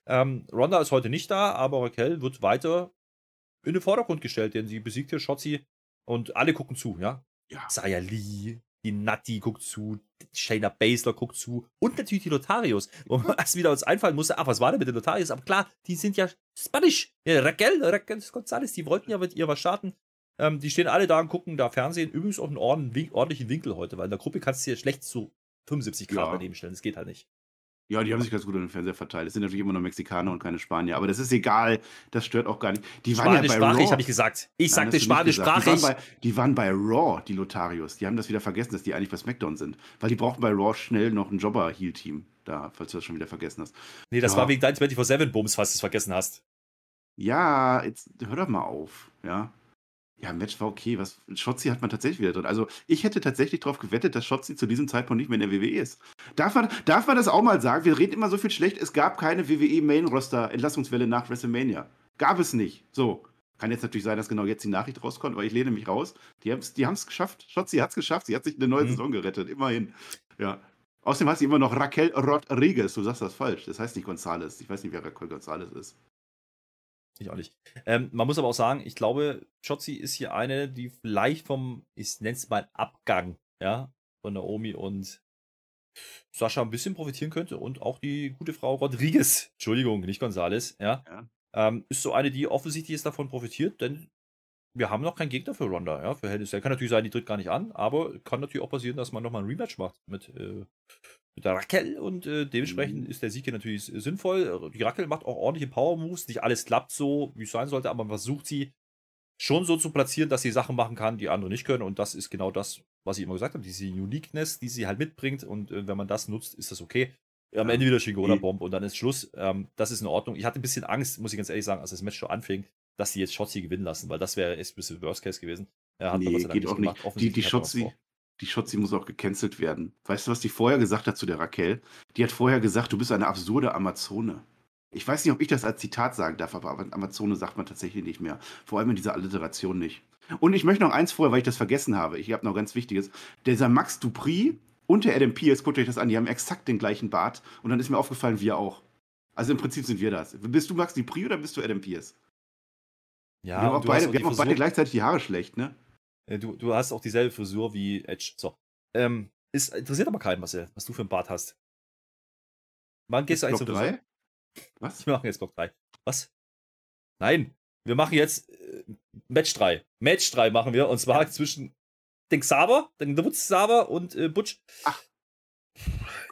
Ähm, Ronda ist heute nicht da, aber Raquel wird weiter in den Vordergrund gestellt, denn sie besiegt hier Shotzi und alle gucken zu, ja. Ja. Saya Lee, die Natti guckt zu, Shayna Baszler guckt zu und natürlich die Lotarios. [LAUGHS] Wo man erst wieder uns einfallen musste, ach, was war denn mit den Lotarios? Aber klar, die sind ja Spanisch. Ja, Raquel, Raquel González, die wollten ja mit ihr was starten. Ähm, die stehen alle da und gucken da Fernsehen. Übrigens auf einen ordentlichen Winkel heute, weil in der Gruppe kannst du dir schlecht zu 75 Grad ja. daneben stellen. Das geht halt nicht. Ja, die haben sich ganz gut an den Fernseher verteilt. Es sind natürlich immer noch Mexikaner und keine Spanier, aber das ist egal, das stört auch gar nicht. Die waren ja bei Raw. habe ich gesagt. Ich Nein, sagte spanischsprachig. Die, waren bei, die waren bei Raw, die Lotarios. Die haben das wieder vergessen, dass die eigentlich bei SmackDown sind. Weil die brauchten bei Raw schnell noch ein Jobber-Heal-Team. Da, falls du das schon wieder vergessen hast. Nee, das ja. war wegen deinem 24-7-Bums, falls du es vergessen hast. Ja, jetzt hör doch mal auf, ja. Ja, Match war okay. Was, Schotzi hat man tatsächlich wieder drin. Also, ich hätte tatsächlich darauf gewettet, dass Schotzi zu diesem Zeitpunkt nicht mehr in der WWE ist. Darf man, darf man das auch mal sagen? Wir reden immer so viel schlecht. Es gab keine WWE-Main-Roster-Entlassungswelle nach WrestleMania. Gab es nicht. So. Kann jetzt natürlich sein, dass genau jetzt die Nachricht rauskommt, aber ich lehne mich raus. Die haben es die geschafft. Schotzi hat es geschafft. Sie hat sich eine neue mhm. Saison gerettet. Immerhin. Ja. Außerdem heißt sie immer noch Raquel Rodriguez. Du sagst das falsch. Das heißt nicht González. Ich weiß nicht, wer Raquel González ist. Ich auch nicht. Ähm, man muss aber auch sagen, ich glaube, Chotzi ist hier eine, die vielleicht vom, ich nenne es mal Abgang, ja, von Naomi und Sascha ein bisschen profitieren könnte und auch die gute Frau Rodriguez, Entschuldigung, nicht Gonzales, ja, ja. Ähm, ist so eine, die offensichtlich jetzt davon profitiert, denn wir haben noch keinen Gegner für Ronda, ja, für Hell Kann natürlich sein, die tritt gar nicht an, aber kann natürlich auch passieren, dass man nochmal ein Rematch macht mit äh, mit der Rackel und äh, dementsprechend mhm. ist der Sieg hier natürlich sinnvoll. Die Rackel macht auch ordentliche Power-Moves. Nicht alles klappt so, wie es sein sollte, aber man versucht sie schon so zu platzieren, dass sie Sachen machen kann, die andere nicht können. Und das ist genau das, was ich immer gesagt habe, diese Uniqueness, die sie halt mitbringt. Und äh, wenn man das nutzt, ist das okay. Am Ende wieder Shigona Bomb und dann ist Schluss. Ähm, das ist in Ordnung. Ich hatte ein bisschen Angst, muss ich ganz ehrlich sagen, als das Match schon anfing, dass sie jetzt Shotzi gewinnen lassen, weil das wäre ein bisschen Worst Case gewesen. Er hat nee, geht auch nicht. Die, die Shotzi, die Schotzi muss auch gecancelt werden. Weißt du, was die vorher gesagt hat zu der Raquel? Die hat vorher gesagt, du bist eine absurde Amazone. Ich weiß nicht, ob ich das als Zitat sagen darf, aber Amazone sagt man tatsächlich nicht mehr. Vor allem in dieser Alliteration nicht. Und ich möchte noch eins vorher, weil ich das vergessen habe. Ich habe noch ganz Wichtiges. Dieser Max Dupri und der Adam Pierce, guckt euch das an, die haben exakt den gleichen Bart. Und dann ist mir aufgefallen, wir auch. Also im Prinzip sind wir das. Bist du Max Dupri oder bist du Adam Pierce? Ja, wir haben auch beide, wir haben auch beide gleichzeitig die Haare schlecht, ne? Äh, du, du hast auch dieselbe Frisur wie Edge. So. Ähm, ist, interessiert aber keinen, Marcel, was du für ein Bart hast. Wann gehst du eigentlich zur Frisur? Was? Wir machen jetzt Block 3. Was? Nein, wir machen jetzt äh, Match 3. Match 3 machen wir und zwar zwischen den Xaver, den Wutz Xaver und äh, Butch. Ach.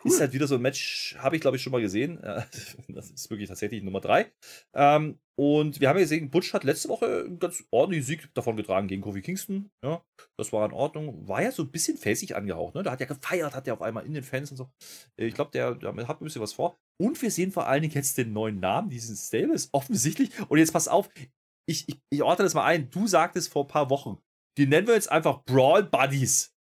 Cool. Ist halt wieder so ein Match, habe ich glaube ich schon mal gesehen. [LAUGHS] Das ist wirklich tatsächlich Nummer 3. Ähm, Und wir haben ja gesehen, Butch hat letzte Woche einen ganz ordentlichen Sieg davon getragen gegen Kofi Kingston. Ja, das war in Ordnung. War ja so ein bisschen fäßig angehaucht. Ne? Da hat ja gefeiert, hat ja auf einmal in den Fans und so. Äh, ich glaube, der, der hat ein bisschen was vor. Und wir sehen vor allen Dingen jetzt den neuen Namen dieses Stables, offensichtlich. Und jetzt pass auf, ich, ich, ich ordne das mal ein. Du sagtest vor ein paar Wochen, die nennen wir jetzt einfach Brawl Buddies.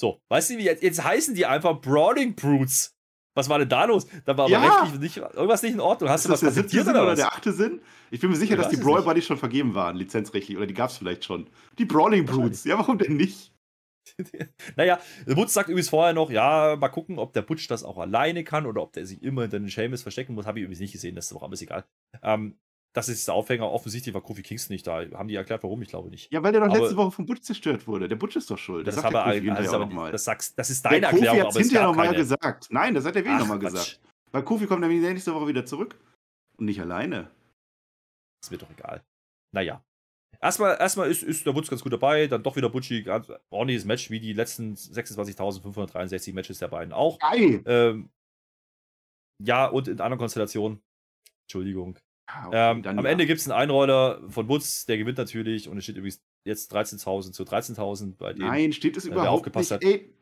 So, weißt du, wie jetzt, jetzt heißen die einfach Brawling Brutes. Was war denn da los? Da war aber Ja. rechtlich nicht, irgendwas nicht in Ordnung. Hast Ist du das was der siebte Sinn oder oder der achte Sinn? Ich bin mir sicher, Ich dass die Brawl. Buddies schon vergeben waren, lizenzrechtlich. Oder die gab es vielleicht schon. Die Brawling Brutes. Ja, warum denn nicht? [LAUGHS] naja, Butch sagt übrigens vorher noch, ja, mal gucken, ob der Butch das auch alleine kann oder ob der sich immer hinter den Seamus verstecken muss. Habe ich übrigens nicht gesehen, das ist doch alles egal. Ähm, das ist der Aufhänger. Offensichtlich war Kofi Kingston nicht da. Haben die erklärt, warum? Ich glaube nicht. Ja, weil der doch Aber- letzte Woche vom Butch zerstört wurde. Der Butch ist doch schuld. das, sagt habe der Kofi er, das, auch aber, das, sagst, das ist Der deine Kofi Erklärung, hat aber es hinterher nochmal gesagt. Nein, das hat der Ach, nochmal gesagt. Weil Kofi kommt nämlich nächste Woche wieder zurück. Und nicht alleine. Ist mir doch egal. Naja. Erstmal, erstmal ist, ist der Wutz ganz gut dabei, dann doch wieder Butchi, ganz ordentliches Match wie die letzten 26.563 Matches der beiden auch. Geil! Ähm, ja, und in anderen Konstellationen. Entschuldigung. Ja, okay, Ähm, am ja. Ende gibt es einen Einroller von Wutz, der gewinnt natürlich und es steht übrigens jetzt 13.000 zu 13.000 bei dem. Nein, steht es wer überhaupt aufgepasst nicht. hat. Ey,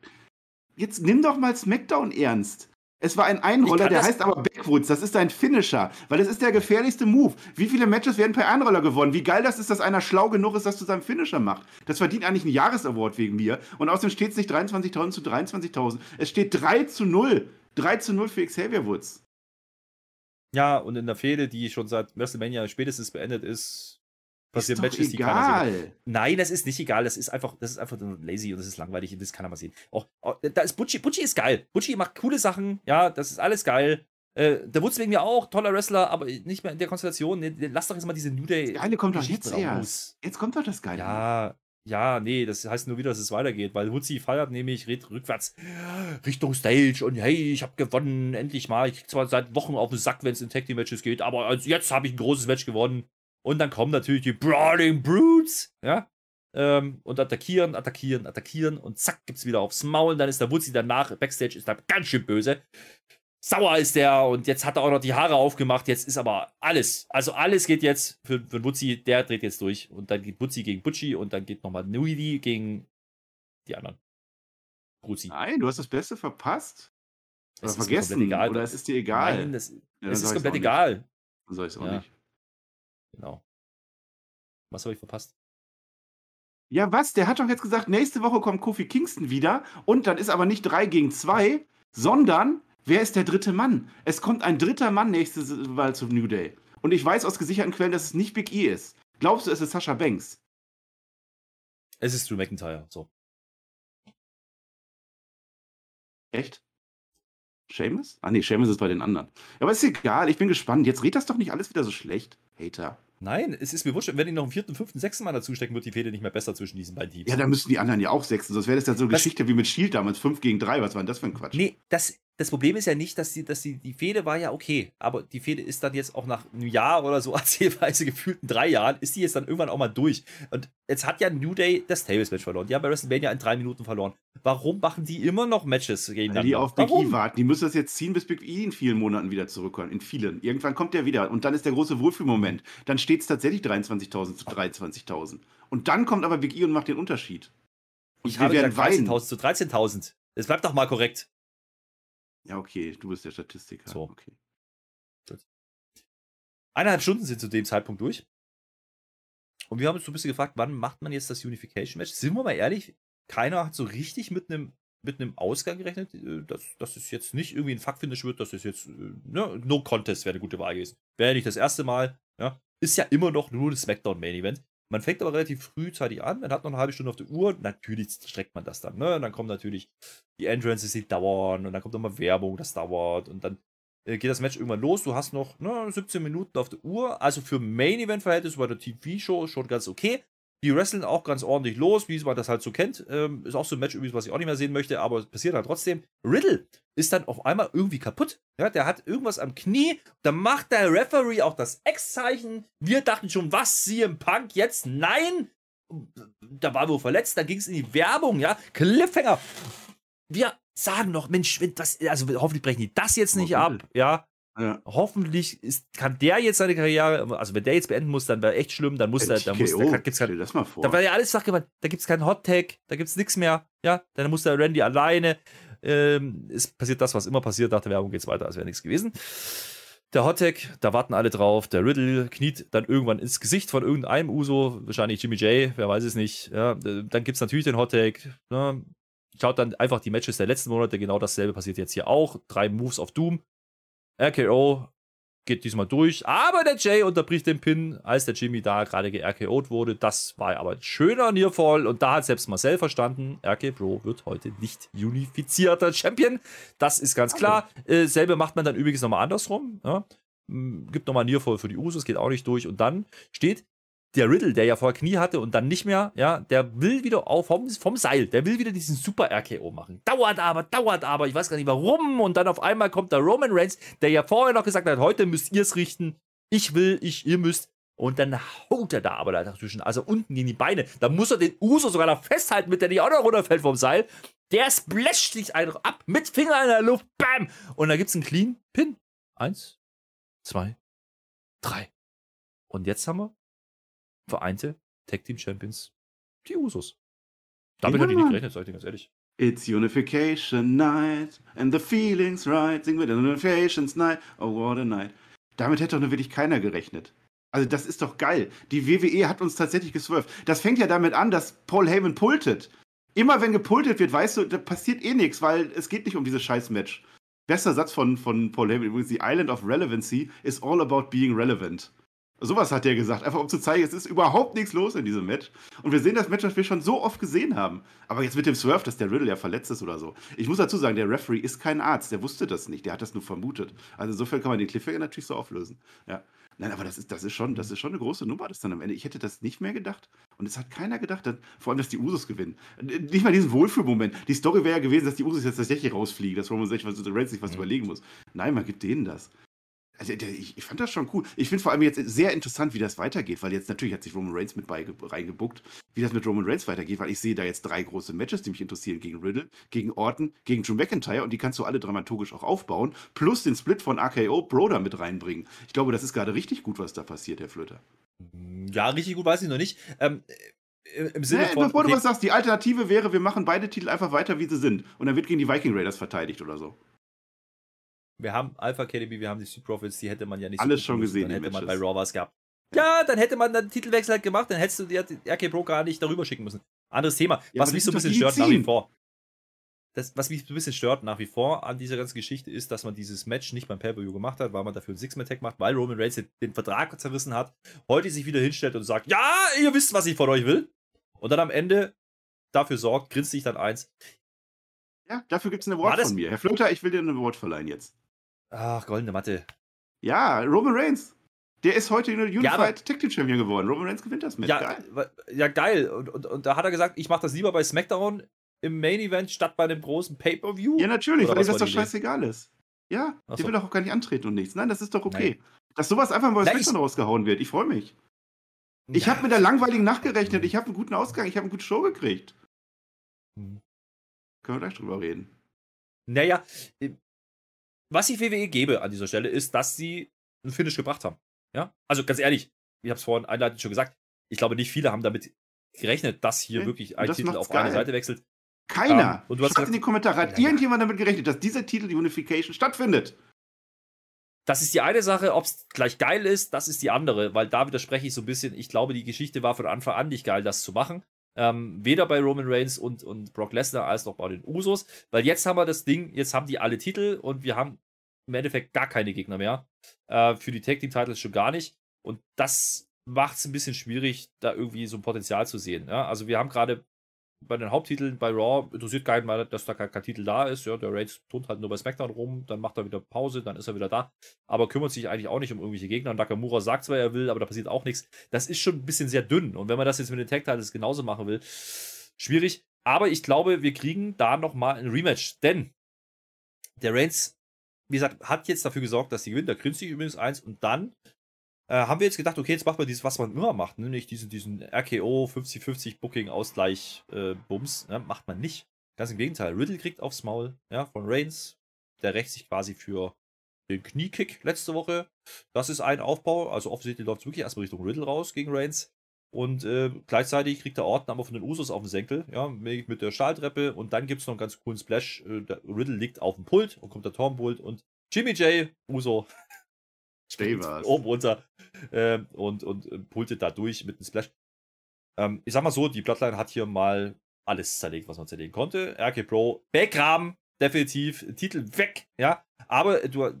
jetzt nimm doch mal SmackDown ernst. Es war ein Einroller, der heißt aber Backwoods. Das ist ein Finisher, weil das ist der gefährlichste Move. Wie viele Matches werden per Einroller gewonnen? Wie geil das ist, dass einer schlau genug ist, das zu seinem Finisher macht. Das verdient eigentlich einen Jahresaward wegen mir. Und außerdem steht es nicht 23.000 zu 23.000. Es steht 3 zu 0. 3 zu 0 für Xavier Woods. Ja, und in der Fehde, die schon seit WrestleMania spätestens beendet ist, passieren Matches, die keiner sehen. egal. Nein, das ist nicht egal. Das ist einfach, das ist einfach nur lazy und das ist langweilig und das kann man mal sehen. Auch, auch, da ist Butchie, Butchie ist geil. Butchie macht coole Sachen, ja, das ist alles geil. Äh, der Wutz wegen mir auch, toller Wrestler, aber nicht mehr in der Konstellation. Nee, lass doch jetzt mal diese New Day. Das Geile kommt doch jetzt erst. raus. Jetzt kommt doch das Geile. Ja, ja, nee, das heißt nur wieder, dass es weitergeht, weil Wutzi feiert nämlich rückwärts Richtung Stage und hey, ich habe gewonnen, endlich mal. Ich krieg zwar seit Wochen auf den Sack, wenn es in Tag Team Matches geht, aber jetzt habe ich ein großes Match gewonnen. Und dann kommen natürlich die Brawling Brutes, ja, ähm, und attackieren, attackieren, attackieren und zack, gibt's wieder aufs Maul. Dann ist der Wutzi danach, Backstage ist da ganz schön böse. Sauer ist der und jetzt hat er auch noch die Haare aufgemacht. Jetzt ist aber alles, also alles geht jetzt für, für Wutzi, der dreht jetzt durch. Und dann geht Wutzi gegen Butchi und dann geht nochmal Nuidi gegen die anderen. Bruzi. Nein, du hast das Beste verpasst. Oder Es ist vergessen. komplett egal. Oder es ist dir egal. Nein, das, Ja, es ist komplett egal. Dann sag ich's auch Ja. nicht. Genau. Was habe ich verpasst? Ja, was? Der hat doch jetzt gesagt, nächste Woche kommt Kofi Kingston wieder und dann ist aber nicht 3 gegen 2, sondern wer ist der dritte Mann? Es kommt ein dritter Mann nächste Mal zum New Day. Und ich weiß aus gesicherten Quellen, dass es nicht Big E ist. Glaubst du, es ist Sascha Banks? Es ist Drew McIntyre. So. Echt? Seamus? Ah nee, Seamus ist bei den anderen. Aber ist egal, ich bin gespannt. Jetzt red das doch nicht alles wieder so schlecht, Hater. Nein, es ist mir wurscht. Wenn ich noch einen vierten, fünften, sechsten Mal dazu stecken, wird die Fehde nicht mehr besser zwischen diesen beiden Teams. Ja, da müssten die anderen ja auch sechsen, sonst wäre das ja so eine Das- Geschichte wie mit Shield damals, 5 gegen 3. Was war denn das für ein Quatsch? Nee, das, das Problem ist ja nicht, dass die, dass die, die Fehde war ja okay, aber die Fehde ist dann jetzt auch nach einem Jahr oder so, [LAUGHS] erzählweise gefühlten drei Jahren, ist die jetzt dann irgendwann auch mal durch. Und jetzt hat ja New Day das Tables-Match verloren. Die haben bei WrestleMania in drei Minuten verloren. Warum machen die immer noch Matches gegeneinander? Weil die auf Big E warten. Die müssen das jetzt ziehen, bis Big E in vielen Monaten wieder zurückkommt. In vielen. Irgendwann kommt der wieder. Und dann ist der große Wohlfühlmoment. Dann steht es tatsächlich 23.000 zu 23.000. Und dann kommt aber Big E und macht den Unterschied. Und Ich wir habe werden gesagt weinen. 13.000 zu 13.000. Das bleibt doch mal korrekt. Ja, okay, du bist der Statistiker. So. Okay. Eineinhalb Stunden sind zu dem Zeitpunkt durch. Und wir haben uns so ein bisschen gefragt, wann macht man jetzt das Unification-Match? Sind wir mal ehrlich, keiner hat so richtig mit einem mit einem Ausgang gerechnet, äh, dass, dass es jetzt nicht irgendwie ein Fuck-Finish wird, dass es jetzt äh, ne, No Contest wäre eine gute Wahl gewesen. Wäre nicht das erste Mal, ja. Ist ja immer noch nur ein Smackdown-Main-Event. Man fängt aber relativ frühzeitig an, man hat noch eine halbe Stunde auf der Uhr, natürlich streckt man das dann, ne? Und dann kommen natürlich die Entrances, die dauern, und dann kommt nochmal Werbung, das dauert, und dann äh, geht das Match irgendwann los. Du hast noch ne, 17 Minuten auf der Uhr. Also für Main-Event-Verhältnis bei der TV-Show schon ganz okay. Die wresteln auch ganz ordentlich los, wie man das halt so kennt. Ähm, ist auch so ein Match übrigens, was ich auch nicht mehr sehen möchte, aber es passiert halt trotzdem. Riddle ist dann auf einmal irgendwie kaputt. Ja, der hat irgendwas am Knie. Da macht der Referee auch das X-Zeichen. Wir dachten schon, was, CM Punk jetzt? Nein! Da war wohl verletzt, dann ging es in die Werbung, ja. Cliffhanger. Wir sagen noch, Mensch, wenn das, also hoffentlich brechen die das jetzt nicht ab, ja. Ja. Hoffentlich ist, kann der jetzt seine Karriere, also wenn der jetzt beenden muss, dann wäre echt schlimm, dann muss der, dann muss der, gibt's kein, das mal vor. Da war ja alles nachgemacht, da gibt es keinen Hot Tag, da gibt es nichts mehr, ja, dann muss der Randy alleine, ähm, es passiert das, was immer passiert, nach der Werbung geht es weiter, als wäre nichts gewesen. Der Hottag, da warten alle drauf. Der Riddle kniet dann irgendwann ins Gesicht von irgendeinem Uso, wahrscheinlich Jimmy J, wer weiß es nicht. Ja, dann gibt es natürlich den Hottag. Ne? Schaut dann einfach die Matches der letzten Monate, genau dasselbe passiert jetzt hier auch. Drei Moves auf Doom. RKO geht diesmal durch, aber der Jay unterbricht den Pin, als der Jimmy da gerade ge-RKO'd wurde. Das war aber ein schöner Nearfall und da hat selbst Marcel verstanden, RK Bro wird heute nicht unifizierter Champion. Das ist ganz klar. Äh, selbe macht man dann übrigens nochmal andersrum. Ja. Gibt nochmal Nearfall für die Usos, geht auch nicht durch und dann steht der Riddle, der ja vorher Knie hatte und dann nicht mehr, ja, der will wieder auf vom, vom Seil, der will wieder diesen Super RKO machen. Dauert aber, dauert aber, ich weiß gar nicht warum. Und dann auf einmal kommt der Roman Reigns, der ja vorher noch gesagt hat, heute müsst ihr es richten. Ich will, ich, ihr müsst. Und dann haut er da aber dazwischen, also unten in die Beine. Da muss er den Uso sogar noch festhalten, mit der nicht auch noch runterfällt vom Seil. Der splasht sich einfach ab mit Finger in der Luft. Bam! Und da gibt's einen Clean Pin. Eins, zwei, drei. Und jetzt haben wir vereinte Tag Team Champions, die Usos. Damit hätte ich nicht gerechnet, sag ich dir ganz ehrlich. It's Unification Night and the feelings right. Sing with Unification's Night. Oh, what a night. Damit hätte doch nur wirklich keiner gerechnet. Also, das ist doch geil. Die WWE hat uns tatsächlich geswerft. Das fängt ja damit an, dass Paul Heyman pultet. Immer wenn gepultet wird, weißt du, da passiert eh nichts, weil es geht nicht um dieses Scheiß-Match. Bester Satz von, von Paul Heyman übrigens: The Island of Relevancy is all about being relevant. Sowas hat er gesagt, einfach um zu zeigen, es ist überhaupt nichts los in diesem Match. Und wir sehen das Match, das wir schon so oft gesehen haben. Aber jetzt mit dem Swerve, dass der Riddle ja verletzt ist oder so. Ich muss dazu sagen, der Referee ist kein Arzt, der wusste das nicht, der hat das nur vermutet. Also insofern kann man den Cliffhanger natürlich so auflösen. Ja. Nein, aber das ist, das ist, schon, das ist schon eine große Nummer, das dann am Ende. Ich hätte das nicht mehr gedacht. Und es hat keiner gedacht, dass, vor allem, dass die Usos gewinnen. Nicht mal diesen Wohlfühlmoment. Die Story wäre ja gewesen, dass die Usos jetzt tatsächlich rausfliegen, dass Roman sich was, sich was mhm. überlegen muss. Nein, man gibt denen das. Also ich, ich, fand das schon cool. Ich finde vor allem jetzt sehr interessant, wie das weitergeht, weil jetzt natürlich hat sich Roman Reigns mit reingebuckt, wie das mit Roman Reigns weitergeht, weil ich sehe da jetzt drei große Matches, die mich interessieren, gegen Riddle, gegen Orton, gegen Drew McIntyre und die kannst du alle dramaturgisch auch aufbauen, plus den Split von AKO Broder mit reinbringen. Ich glaube, das ist gerade richtig gut, was da passiert, Herr Flöter. Ja, richtig gut weiß ich noch nicht. Ähm, im Sinne nee, von. Bevor okay. du was sagst, die Alternative wäre, wir machen beide Titel einfach weiter, wie sie sind. Und dann wird gegen die Viking Raiders verteidigt oder so. Wir haben Alpha Academy, wir haben die Street Profits, die hätte man ja nicht Alles so schon gesehen. Dann hätte man bei Raw was gehabt. Ja, dann hätte man den Titelwechsel halt gemacht, dann hättest du die RK Pro gar nicht darüber schicken müssen. Anderes Thema. Ja, was mich so ein bisschen stört nach wie vor. Das, was mich so ein bisschen stört nach wie vor an dieser ganzen Geschichte ist, dass man dieses Match nicht beim Pay-Per-View gemacht hat, weil man dafür einen Six-Man-Tag macht, weil Roman Reigns den Vertrag zerrissen hat, heute sich wieder hinstellt und sagt, ja, ihr wisst, was ich von euch will. Und dann am Ende dafür sorgt, grinst sich dann eins. Ja, dafür gibt es eine Award von mir. Herr Flöter, ich will dir eine Award verleihen jetzt. Ach, goldene Matte. Ja, Roman Reigns. Der ist heute Unified ja, Tag Team Champion geworden. Roman Reigns gewinnt das Match. Ja, geil. Ja, geil. Und, und, und da hat er gesagt, ich mache das lieber bei SmackDown im Main Event statt bei einem großen Pay-Per-View. Ja, natürlich, Oder weil das doch scheißegal ist. Ja, Ach der so. will doch auch gar nicht antreten und nichts. Nein, das ist doch okay. Nein. Dass sowas einfach mal bei SmackDown rausgehauen wird. Ich freue mich. Ich ja. habe mit der langweiligen Nacht gerechnet. Ich habe einen guten Ausgang. Ich habe eine gute Show gekriegt. Hm. Können wir gleich drüber reden. Naja, was ich WWE gebe an dieser Stelle, ist, dass sie einen Finish gebracht haben. Ja? Also ganz ehrlich, ich habe es vorhin einleitend schon gesagt, ich glaube, nicht viele haben damit gerechnet, dass hier okay. wirklich ein Titel auf geil. eine Seite wechselt. Keiner. Um, und du hast in die Kommentare, hat ja, irgendjemand damit gerechnet, dass dieser Titel, die Unification, stattfindet? Das ist die eine Sache, ob es gleich geil ist, das ist die andere, weil da widerspreche ich so ein bisschen. Ich glaube, die Geschichte war von Anfang an nicht geil, das zu machen. Ähm, weder bei Roman Reigns und, und Brock Lesnar als auch bei den Usos. Weil jetzt haben wir das Ding, jetzt haben die alle Titel und wir haben im Endeffekt gar keine Gegner mehr. Äh, für die Tag Team Titles schon gar nicht. Und das macht es ein bisschen schwierig, da irgendwie so ein Potenzial zu sehen. Ja? Also wir haben gerade bei den Haupttiteln bei Raw interessiert keinen mal, dass da kein, kein, Titel da ist. Ja, der Reigns tut halt nur bei SmackDown rum, dann macht er wieder Pause, dann ist er wieder da. Aber kümmert sich eigentlich auch nicht um irgendwelche Gegner. Und Nakamura sagt zwar, er will, aber da passiert auch nichts. Das ist schon ein bisschen sehr dünn. Und wenn man das jetzt mit den Tag Titles genauso machen will, schwierig. Aber ich glaube, wir kriegen da nochmal ein Rematch. Denn der Reigns, wie gesagt, hat jetzt dafür gesorgt, dass sie gewinnt. Da grinst sich übrigens eins. Und dann äh, haben wir jetzt gedacht, okay, jetzt macht man dieses, was man immer macht, nämlich diesen, diesen RKO 50-50 Booking-Ausgleich äh, ne? macht man nicht. Ganz im Gegenteil, Riddle kriegt aufs Maul, ja, von Reigns, der rächt sich quasi für den Kniekick letzte Woche. Das ist ein Aufbau. Also offensichtlich läuft es wirklich erstmal Richtung Riddle raus gegen Reigns. Und äh, gleichzeitig kriegt der Orton aber von den Usos auf den Senkel, ja, mit der Stahltreppe. Und dann gibt es noch einen ganz coolen Splash. Äh, Riddle liegt auf dem Pult und kommt der Tormpult und Jimmy J, Uso, steht oben runter äh, und, und äh, pultet da durch mit einem Splash. Ähm, ich sag mal so, die Bloodline hat hier mal alles zerlegt, was man zerlegen konnte. RK Pro, Backgraben, definitiv, Titel weg, ja. Aber du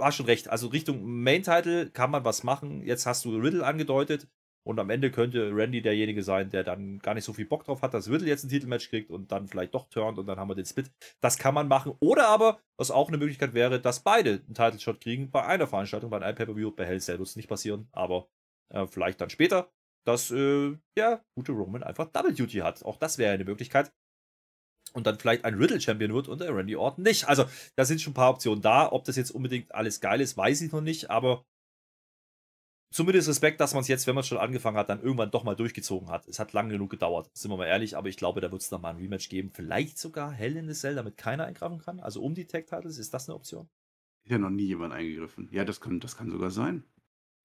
hast schon recht, also Richtung Main-Title kann man was machen. Jetzt hast du Riddle angedeutet. Und am Ende könnte Randy derjenige sein, der dann gar nicht so viel Bock drauf hat, dass Riddle jetzt ein Titelmatch kriegt und dann vielleicht doch turnt und dann haben wir den Split. Das kann man machen. Oder aber, was auch eine Möglichkeit wäre, dass beide einen Title-Shot kriegen bei einer Veranstaltung, bei einem Pay-Per-View. Bei Hell Cell wird es nicht passieren, aber äh, vielleicht dann später, dass äh, der gute Roman einfach Double Duty hat. Auch das wäre eine Möglichkeit. Und dann vielleicht ein Riddle-Champion wird und der Randy Orton nicht. Also, da sind schon ein paar Optionen da. Ob das jetzt unbedingt alles geil ist, weiß ich noch nicht, aber zumindest Respekt, dass man es jetzt, wenn man schon angefangen hat, dann irgendwann doch mal durchgezogen hat. Es hat lange genug gedauert, sind wir mal ehrlich, aber ich glaube, da wird es nochmal ein Rematch geben. Vielleicht sogar Hell in the Cell, damit keiner eingreifen kann. Also um die Tag-Titles, ist das eine Option? Ist ja noch nie jemand eingegriffen. Ja, das kann, das kann sogar sein.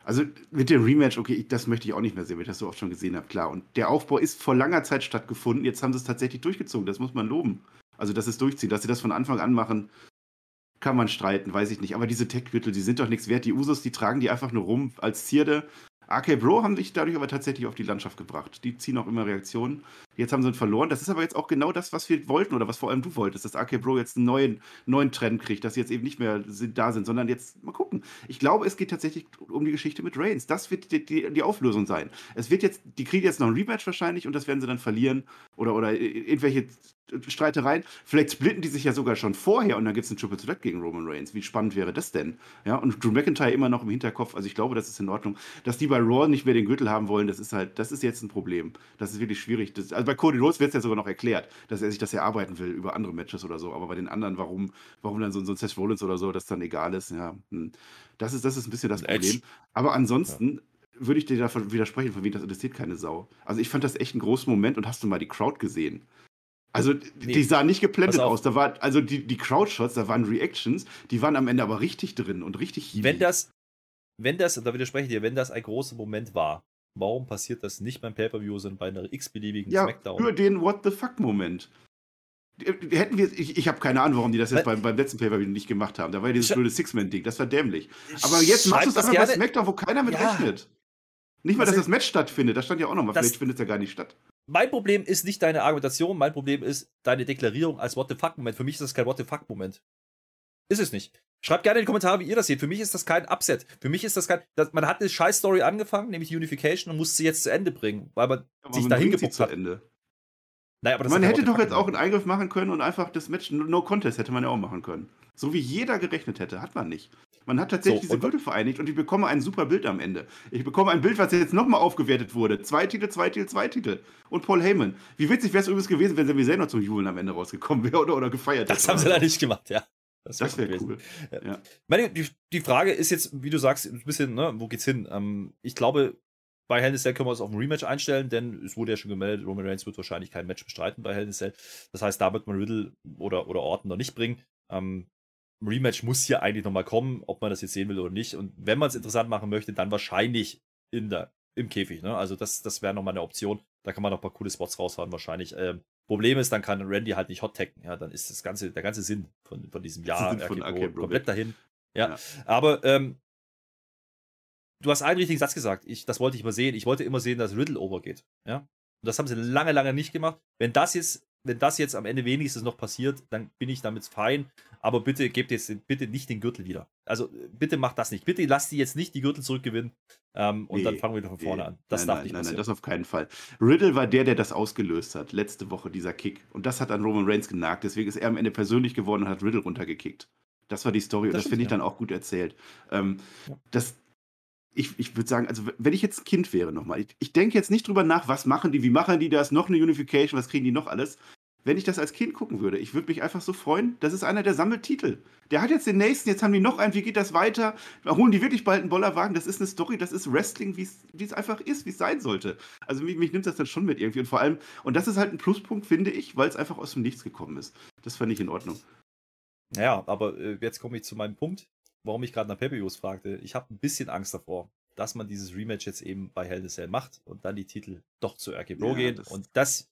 Also mit dem Rematch, okay, das möchte ich auch nicht mehr sehen, weil ich das so oft schon gesehen habe, klar. Und der Aufbau ist vor langer Zeit stattgefunden. Jetzt haben sie es tatsächlich durchgezogen. Das muss man loben. Also, dass es durchzieht, dass sie das von Anfang an machen, kann man streiten, weiß ich nicht. Aber diese Tech-Gürtel, die sind doch nichts wert. Die Usos, die tragen die einfach nur rum als Zierde. RK Bro haben sich dadurch aber tatsächlich auf die Landschaft gebracht. Die ziehen auch immer Reaktionen. Jetzt haben sie ihn verloren. Das ist aber jetzt auch genau das, was wir wollten oder was vor allem du wolltest, dass AK Bro jetzt einen neuen, neuen Trend kriegt, dass sie jetzt eben nicht mehr da sind, sondern jetzt mal gucken. Ich glaube, es geht tatsächlich um die Geschichte mit Reigns. Das wird die, die, die Auflösung sein. Es wird jetzt, die kriegen jetzt noch ein Rematch wahrscheinlich und das werden sie dann verlieren oder, oder irgendwelche Streitereien. Vielleicht splitten die sich ja sogar schon vorher und dann gibt es ein Triple Threat gegen Roman Reigns. Wie spannend wäre das denn? Ja, und Drew McIntyre immer noch im Hinterkopf. Also ich glaube, das ist in Ordnung. Dass die bei Raw nicht mehr den Gürtel haben wollen, das ist halt, das ist jetzt ein Problem. Das ist wirklich schwierig. Das, also bei Cody Rhodes wird es ja sogar noch erklärt, dass er sich das erarbeiten will über andere Matches oder so. Aber bei den anderen, warum, warum dann so, so ein Seth Rollins oder so, das dann egal ist, ja. Hm. Das ist, das ist ein bisschen das Problem. Aber ansonsten, ja würde ich dir davon widersprechen, von wem das interessiert keine Sau. Also ich fand das echt einen großen Moment und hast du mal die Crowd gesehen? Also nee. die sahen nicht geblendet aus. Da war, also die, die Crowdshots, da waren Reactions, die waren am Ende aber richtig drin und richtig hiebig. Wenn das, wenn das, da widerspreche ich dir, wenn das ein großer Moment war, warum passiert das nicht beim Pay-Per-View, sondern bei einer x-beliebigen ja, Smackdown? Für den What the fuck-Moment. Hätten wir, ich, ich habe keine Ahnung, warum die das jetzt beim, beim letzten Pay-Per-View nicht gemacht haben. Da war ja dieses blöde Six-Man-Ding, das war dämlich. Aber jetzt machst du es einfach bei Smackdown, wo keiner mit ja. rechnet. Nicht mal, dass das Match stattfindet, das stand ja auch nochmal, vielleicht findet es ja gar nicht statt mein Problem ist nicht deine Argumentation, mein Problem ist deine Deklarierung als What the fuck-Moment. Für mich ist das kein What the fuck-Moment. Ist es nicht. Schreibt gerne in die Kommentare, wie ihr das seht. Für mich ist das kein Upset. Für mich ist das kein. Das, man hat eine Scheiß-Story angefangen, nämlich Unification, und muss sie jetzt zu Ende bringen, weil man aber sich dahin gebucht hat. Ende. Naja, aber man hätte doch jetzt auch einen Eingriff machen können und einfach das Match No Contest hätte man ja auch machen können. So wie jeder gerechnet hätte, hat man nicht. Man hat tatsächlich so, diese Gürtel vereinigt und ich bekomme ein super Bild am Ende. Ich bekomme ein Bild, was jetzt nochmal aufgewertet wurde. Zwei Titel, zwei Titel, zwei Titel. Und Paul Heyman. Wie witzig wäre es übrigens gewesen, wenn Sami Zayn noch zum Jubeln am Ende rausgekommen wäre oder, oder gefeiert hätte. Das haben sie da nicht gemacht, ja. Das wäre wär cool. Ja. Meine, die, die, Frage ist jetzt, wie du sagst, ein bisschen, ne, wo geht's hin? Ähm, ich glaube, bei Hell in Cell können wir uns auf ein Rematch einstellen, denn es wurde ja schon gemeldet, Roman Reigns wird wahrscheinlich kein Match bestreiten bei Hell in Cell. Das heißt, da wird man Riddle oder, oder Orton noch nicht bringen. Ähm, Rematch muss hier eigentlich nochmal kommen, ob man das jetzt sehen will oder nicht. Und wenn man es interessant machen möchte, dann wahrscheinlich in der, im Käfig. Ne? Also das, das wäre nochmal eine Option. Da kann man noch ein paar coole Spots rausfahren wahrscheinlich. Ähm, Problem ist, dann kann Randy halt nicht hot taggen. Ja, dann ist das ganze, der ganze Sinn von, von diesem Jahr von komplett dahin. Ja, ja. aber ähm, du hast einen richtigen Satz gesagt. Ich, das wollte ich immer sehen. Ich wollte immer sehen, dass Riddle overgeht. Ja, und das haben sie lange, lange nicht gemacht. Wenn das jetzt wenn das jetzt am Ende wenigstens noch passiert, dann bin ich damit fein. Aber bitte gebt jetzt bitte nicht den Gürtel wieder. Also bitte macht das nicht. Bitte lasst die jetzt nicht die Gürtel zurückgewinnen. Ähm, und nee, dann fangen wir wieder von vorne nee. an. Das nein, darf nein, nicht nein, nein, das auf keinen Fall. Riddle war der, der das ausgelöst hat. Letzte Woche, dieser Kick. Und das hat an Roman Reigns genagt. Deswegen ist er am Ende persönlich geworden und hat Riddle runtergekickt. Das war die Story das und das finde ich ja. dann auch gut erzählt. Ähm, ja. Das, ich, ich würde sagen, also wenn ich jetzt Kind wäre nochmal, ich, ich denke jetzt nicht drüber nach, was machen die, wie machen die das, noch eine Unification, was kriegen die noch alles. Wenn ich das als Kind gucken würde, ich würde mich einfach so freuen. Das ist einer der Sammelt-Titel. Der hat jetzt den nächsten, jetzt haben die noch einen, wie geht das weiter? Holen die wirklich bald einen Bollerwagen? Das ist eine Story, das ist Wrestling, wie es einfach ist, wie es sein sollte. Also mich, mich, nimmt das dann schon mit irgendwie. Und vor allem, und das ist halt ein Pluspunkt, finde ich, weil es einfach aus dem Nichts gekommen ist. Das fand ich in Ordnung. Naja, aber äh, jetzt komme ich zu meinem Punkt. Warum ich gerade nach Pepeus fragte. Ich habe ein bisschen Angst davor, dass man dieses Rematch jetzt eben bei Hell in a Cell macht und dann die Titel doch zu RK Bro Ja, gehen. das- und das,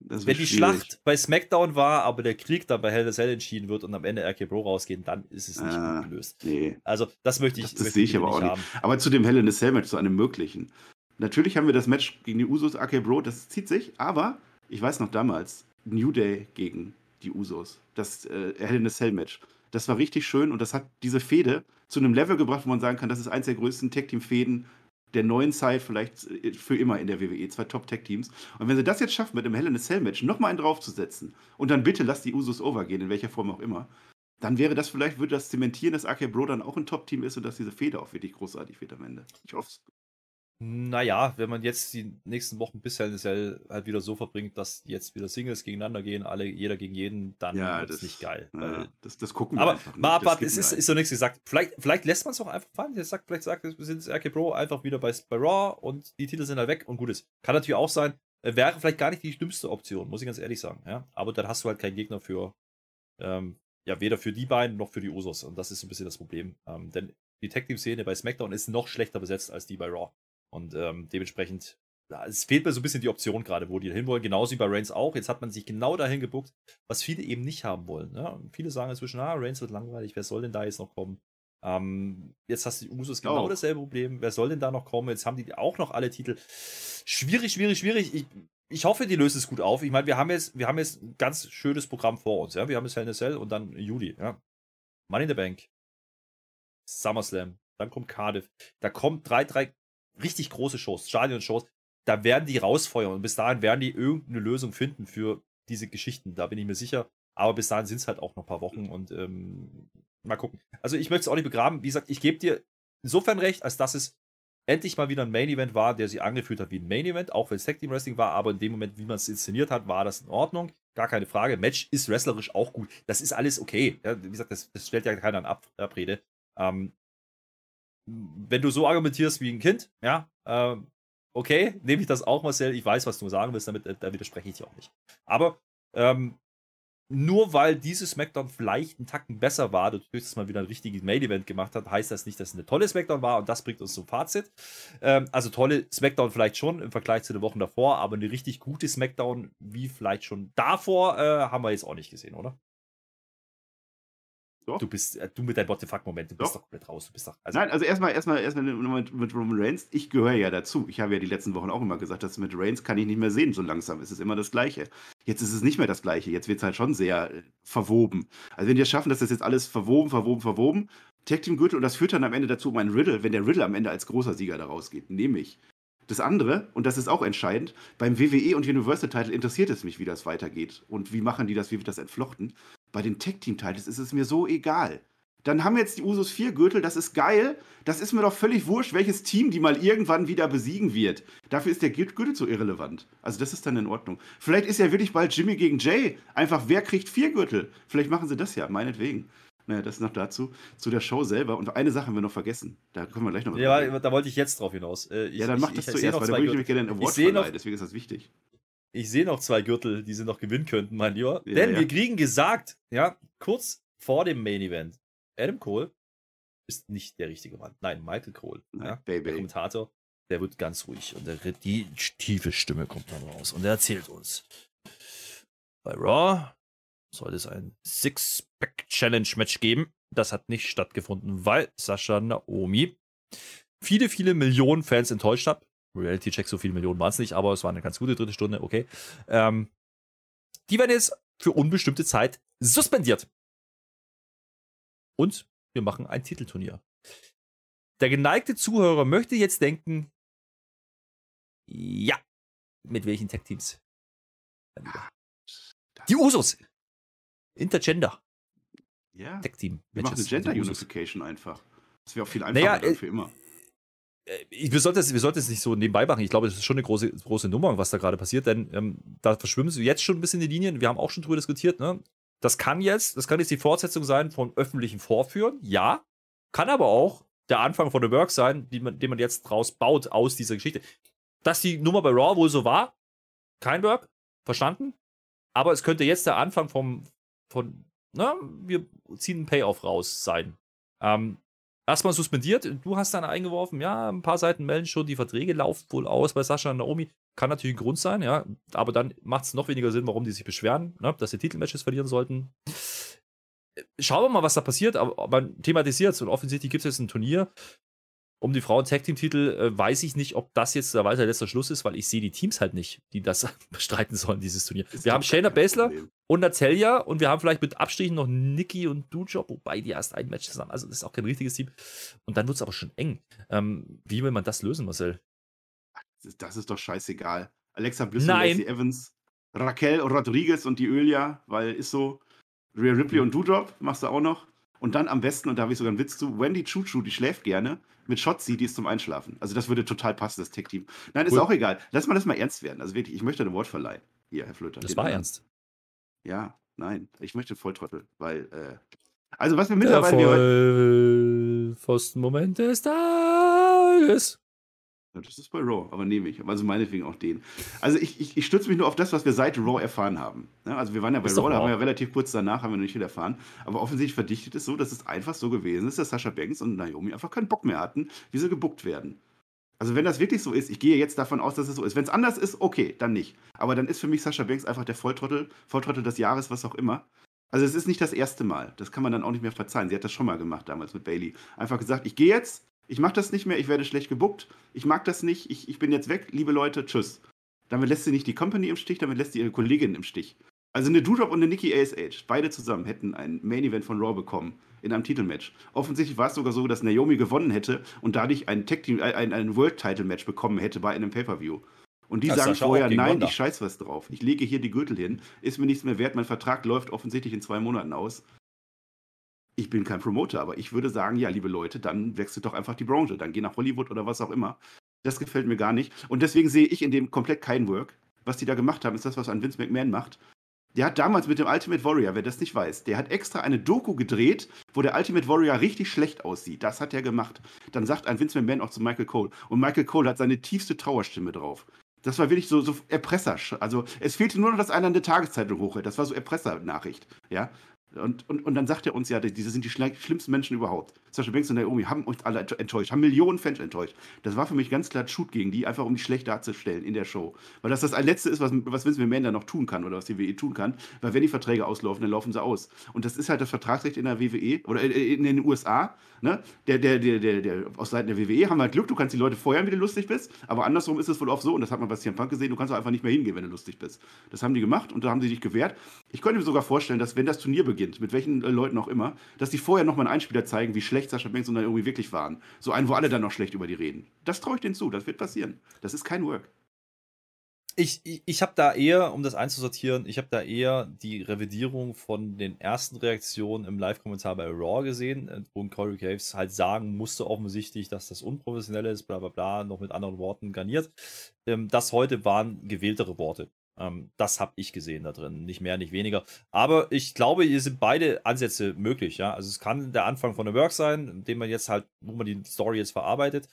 Das wenn die schwierig. Schlacht bei SmackDown war, aber der Krieg dann bei Hell in a Cell entschieden wird und am Ende RK Bro rausgehen, dann ist es nicht Ah, gut gelöst. Nee. Also, das möchte ich, Das, das sehe ich aber auch nicht. haben. Aber zu dem Hell in a Cell Match, zu einem möglichen. Natürlich haben wir das Match gegen die Usos, Bro, das zieht sich, aber ich weiß noch damals, New Day gegen die Usos, das äh, Hell in a Cell Match. Das war richtig schön und das hat diese Fehde zu einem Level gebracht, wo man sagen kann, das ist eins der größten Tag-Team-Fäden der neuen Zeit, vielleicht äh, für immer in der WWE, zwei Top-Tag-Teams. Und wenn sie das jetzt schaffen, mit dem Hell in a Cell-Match nochmal einen draufzusetzen und dann bitte lass die Usos overgehen, in welcher Form auch immer, dann wäre das vielleicht, würde das zementieren, dass AK Bro dann auch ein Top-Team ist und dass diese Fehde auch wirklich großartig wird am Ende. Ich hoffe es. Naja, wenn man jetzt die nächsten Wochen bis Hell halt wieder so verbringt, dass jetzt wieder Singles gegeneinander gehen, alle, jeder gegen jeden, dann Ja, wird es das- nicht geil. Ja, das, das gucken wir Aber einfach nicht. mal abwarten, es ist, ist so nichts gesagt. Vielleicht, vielleicht lässt man es auch einfach fallen. Der sagt, vielleicht sagt, wir sind RK Pro einfach wieder bei, bei Raw und die Titel sind halt weg und gut ist. Kann natürlich auch sein, äh, wäre vielleicht gar nicht die schlimmste Option, muss ich ganz ehrlich sagen. Ja? Aber dann hast du halt keinen Gegner für, ähm, ja, weder für die beiden noch für die Usos. Und das ist so ein bisschen das Problem. Ähm, denn die Tag Team Szene bei SmackDown ist noch schlechter besetzt als die bei Raw. Und ähm, dementsprechend, es fehlt mir so ein bisschen die Option gerade, wo die hinwollen. Genauso wie bei Reigns auch. Jetzt hat man sich genau dahin gebuckt, was viele eben nicht haben wollen. Ne? Viele sagen inzwischen, ah, Reigns wird langweilig, wer soll denn da jetzt noch kommen? Ähm, jetzt hast du die Usos genau Auch. dasselbe Problem. Wer soll denn da noch kommen? Jetzt haben die auch noch alle Titel. Schwierig, schwierig, schwierig. Ich, ich hoffe, die lösen es gut auf. Ich meine, wir haben jetzt, wir haben jetzt ein ganz schönes Programm vor uns. Ja? Wir haben jetzt Hell in a Cell und dann Juli. Ja? Money in the Bank. SummerSlam. Dann kommt Cardiff. Da kommen drei, drei richtig große Shows, Stadion-Shows. Da werden die rausfeuern und bis dahin werden die irgendeine Lösung finden für diese Geschichten. Da bin ich mir sicher. Aber bis dahin sind es halt auch noch ein paar Wochen und ähm, mal gucken. Also ich möchte es auch nicht begraben. Wie gesagt, ich gebe dir insofern recht, als dass es endlich mal wieder ein Main Event war, der sich angefühlt hat wie ein Main Event, auch wenn es Tag Team Wrestling war, aber in dem Moment, wie man es inszeniert hat, war das in Ordnung. Gar keine Frage. Match ist wrestlerisch auch gut. Das ist alles okay. Ja, wie gesagt, das, das stellt ja keiner in Ab Abrede. Ähm, wenn du so argumentierst wie ein Kind, ja, ähm, okay, nehme ich das auch, Marcel. Ich weiß, was du sagen willst, damit, äh, da widerspreche ich dir auch nicht. Aber ähm, nur weil dieses SmackDown vielleicht einen Tacken besser war, dadurch, dass man wieder ein richtiges Main-Event gemacht hat, heißt das nicht, dass es eine tolle SmackDown war und das bringt uns zum Fazit. Ähm, also tolle SmackDown vielleicht schon im Vergleich zu den Wochen davor, aber eine richtig gute SmackDown wie vielleicht schon davor äh, haben wir jetzt auch nicht gesehen, oder? Doch. Du bist, äh, du mit deinem What the fuck-Moment, du bist Doch. doch komplett raus. Du bist doch, also, Nein, also erstmal erstmal erstmal mit, Roman Reigns. Ich gehöre ja dazu. Ich habe ja die letzten Wochen auch immer gesagt, dass mit Reigns kann ich nicht mehr sehen. So langsam ist es immer das Gleiche. Jetzt ist es nicht mehr das Gleiche. Jetzt wird es halt schon sehr äh, verwoben. Also wenn die es schaffen, dass das jetzt alles verwoben, verwoben, verwoben, Tag Team Gürtel und das führt dann am Ende dazu um einen Riddle, wenn der Riddle am Ende als großer Sieger da rausgeht, nehme ich. Das andere, und das ist auch entscheidend, beim WWE und Universal Title interessiert es mich, wie das weitergeht und wie machen die das, wie wird das entflochten. Bei den Tag Team Titles ist es mir so egal. Dann haben jetzt die Usos vier Gürtel, das ist geil. Das ist mir doch völlig wurscht, welches Team die mal irgendwann wieder besiegen wird. Dafür ist der Gürtel so irrelevant. Also das ist dann in Ordnung. Vielleicht ist ja wirklich bald Jimmy gegen Jay. Einfach, wer kriegt vier Gürtel? Vielleicht machen sie das ja, meinetwegen. Naja, das noch dazu. Zu der Show selber. Und eine Sache haben wir noch vergessen. Da können wir gleich noch ja, da wollte ich jetzt drauf hinaus. Äh, ich, Ja, dann ich, mach das ich, sehe zuerst, weil da würde ich nämlich gerne einen Award Ich verleihen. Deswegen ist das wichtig. Ich sehe noch zwei Gürtel, die sie noch gewinnen könnten, mein Lieber. Ja, Denn ja. wir kriegen gesagt, ja, kurz vor dem Main Event, Adam Cole ist nicht der richtige Mann. Nein, Michael Cole. Nein, ja, Baby. Der Kommentator, der wird ganz ruhig und der, die tiefe Stimme kommt dann raus und er erzählt uns. Bei Raw sollte es ein Six-Pack-Challenge-Match geben. Das hat nicht stattgefunden, weil Sascha Naomi viele, viele Millionen Fans enttäuscht hat. Reality Check, so viele Millionen waren es nicht, aber es war eine ganz gute dritte Stunde, okay. Ähm, die werden jetzt für unbestimmte Zeit suspendiert. Und wir machen ein Titelturnier. Der geneigte Zuhörer möchte jetzt denken, ja, mit welchen Tech-Teams? Die Usos. Intergender. Ja. Tech-Team. Wir machen eine Gender. Unification einfach. Das wäre auch viel einfacher Naja, äh, für immer. Äh, ich- wir sollten es wir nicht so nebenbei machen. Ich glaube, das ist schon eine große, große Nummer, was da gerade passiert, denn ähm, da verschwimmen sie jetzt schon ein bisschen die Linien. Wir haben auch schon drüber diskutiert. Ne? Das kann jetzt, das kann jetzt die Fortsetzung sein von öffentlichen Vorführen, ja. Kann aber auch der Anfang von The Work sein, man, den man jetzt draus baut aus dieser Geschichte. Dass die Nummer bei Raw wohl so war, kein Work, verstanden. Aber es könnte jetzt der Anfang vom, von, na, wir ziehen einen Payoff raus sein. Ähm, erstmal suspendiert. Du hast dann eingeworfen, ja, ein paar Seiten melden schon, die Verträge laufen wohl aus bei Sascha und Naomi. Kann natürlich ein Grund sein, ja. Aber dann macht es noch weniger Sinn, warum die sich beschweren, ne, dass sie Titelmatches verlieren sollten. Schauen wir mal, was da passiert. Aber man thematisiert es und offensichtlich gibt es jetzt ein Turnier um die Frauen-Tag-Team-Titel. Äh, weiß ich nicht, ob das jetzt der weiter letzter Schluss ist, weil ich sehe die Teams halt nicht, die das [LAUGHS] bestreiten sollen, dieses Turnier. Ist wir haben Shayna Baszler und Natalia und wir haben vielleicht mit Abstrichen noch Nikki und Dujob, wobei die erst ein Match zusammen. Also, das ist auch kein richtiges Team. Und dann wird es aber schon eng. Ähm, wie will man das lösen, Marcel? Das ist doch scheißegal. Alexa Bliss und Lacey Evans, Raquel Rodriguez und die Ölia, weil ist so. Rhea Ripley und Doudrop machst du auch noch. Und dann am besten, und da habe ich sogar einen Witz zu, Wendy Chuchu, die schläft gerne, mit Shotzi, die ist zum Einschlafen. Also das würde total passen, das Tech-Team. Nein, cool. ist auch egal. Lass mal das mal ernst werden. Also wirklich, ich möchte ein Wort verleihen. Hier, Herr Flöter. Das war ernst. Ja, nein. Ich möchte Volltrottel, weil, äh, also was wir mittlerweile... Der Vollpfosten-Moment des Tages. Das ist bei Raw, aber nehme ich. Also meinetwegen auch den. Also ich, ich, ich stütze mich nur auf das, was wir seit Raw erfahren haben. Ja, also wir waren ja bei ist Raw, da haben wir ja relativ kurz danach, haben wir noch nicht viel erfahren. Aber offensichtlich verdichtet es so, dass es einfach so gewesen ist, dass Sascha Banks und Naomi einfach keinen Bock mehr hatten, wie sie gebuckt werden. Also wenn das wirklich so ist, ich gehe jetzt davon aus, dass es so ist. Wenn es anders ist, okay, dann nicht. Aber dann ist für mich Sascha Banks einfach der Volltrottel, Volltrottel des Jahres, was auch immer. Also es ist nicht das erste Mal. Das kann man dann auch nicht mehr verzeihen. Sie hat das schon mal gemacht damals mit Bailey. Einfach gesagt, ich gehe jetzt, ich mache das nicht mehr, ich werde schlecht gebuckt, ich mag das nicht, ich, ich bin jetzt weg, liebe Leute, tschüss. Damit lässt sie nicht die Company im Stich, damit lässt sie ihre Kollegin im Stich. Also eine Doudrop und eine Nikki ASH, beide zusammen hätten ein Main Event von Raw bekommen in einem Titelmatch. Offensichtlich war es sogar so, dass Naomi gewonnen hätte und dadurch ein Tag Team, ein, ein World Title Match bekommen hätte bei einem Pay-Per-View. Und die das sagen vorher, nein, Wanda. ich scheiß was drauf. Ich lege hier die Gürtel hin, ist mir nichts mehr wert, mein Vertrag läuft offensichtlich in zwei Monaten aus ich bin kein Promoter, aber ich würde sagen, ja, liebe Leute, dann wechselt doch einfach die Branche, dann geh nach Hollywood oder was auch immer. Das gefällt mir gar nicht. Und deswegen sehe ich in dem komplett kein Work. Was die da gemacht haben, ist das, was ein Vince McMahon macht. Der hat damals mit dem Ultimate Warrior, wer das nicht weiß, der hat extra eine Doku gedreht, wo der Ultimate Warrior richtig schlecht aussieht. Das hat er gemacht. Dann sagt ein Vince McMahon auch zu Michael Cole. Und Michael Cole hat seine tiefste Trauerstimme drauf. Das war wirklich so, so Erpresser. Also es fehlte nur noch, dass einer eine Tageszeitung hochhält. Das war so Erpresser-Nachricht. Ja? Und, und, und dann sagt er uns ja, diese sind die schlimmsten Menschen überhaupt. Sascha Banks und Naomi haben uns alle enttäuscht, haben Millionen Fans enttäuscht. Das war für mich ganz klar Shoot gegen die, einfach um die schlecht darzustellen in der Show. Weil das das Letzte ist, was, was Vince McMahon da noch tun kann oder was die WWE tun kann. Weil wenn die Verträge auslaufen, dann laufen sie aus. Und das ist halt das Vertragsrecht in der WWE oder in den USA. Ne? Der, der, der, der, der, aus Seiten der WWE haben wir halt Glück, du kannst die Leute feuern, wie du lustig bist. Aber andersrum ist es wohl oft so, und das hat man bei CM Punk gesehen, du kannst auch einfach nicht mehr hingehen, wenn du lustig bist. Das haben die gemacht und da haben sie sich gewehrt. Ich könnte mir sogar vorstellen, dass wenn das Turnier beginnt, mit welchen äh, Leuten auch immer, dass die vorher nochmal einen Einspieler zeigen, wie schlecht Sascha Banks und Naomi wirklich waren. So einen, wo alle dann noch schlecht über die reden. Das traue ich denen zu, das wird passieren. Das ist kein Work. Ich, ich, ich habe da eher, um das einzusortieren, ich habe da eher die Revidierung von den ersten Reaktionen im Live-Kommentar bei Raw gesehen, äh, wo Corey Caves halt sagen musste offensichtlich, dass das unprofessionell ist, bla bla bla, noch mit anderen Worten garniert. Ähm, das heute waren gewähltere Worte. Ähm, das habe ich gesehen da drin, nicht mehr, nicht weniger. Aber ich glaube, hier sind beide Ansätze möglich. Ja, also es kann der Anfang von einem Work sein, dem man jetzt halt, wo man die Story jetzt verarbeitet.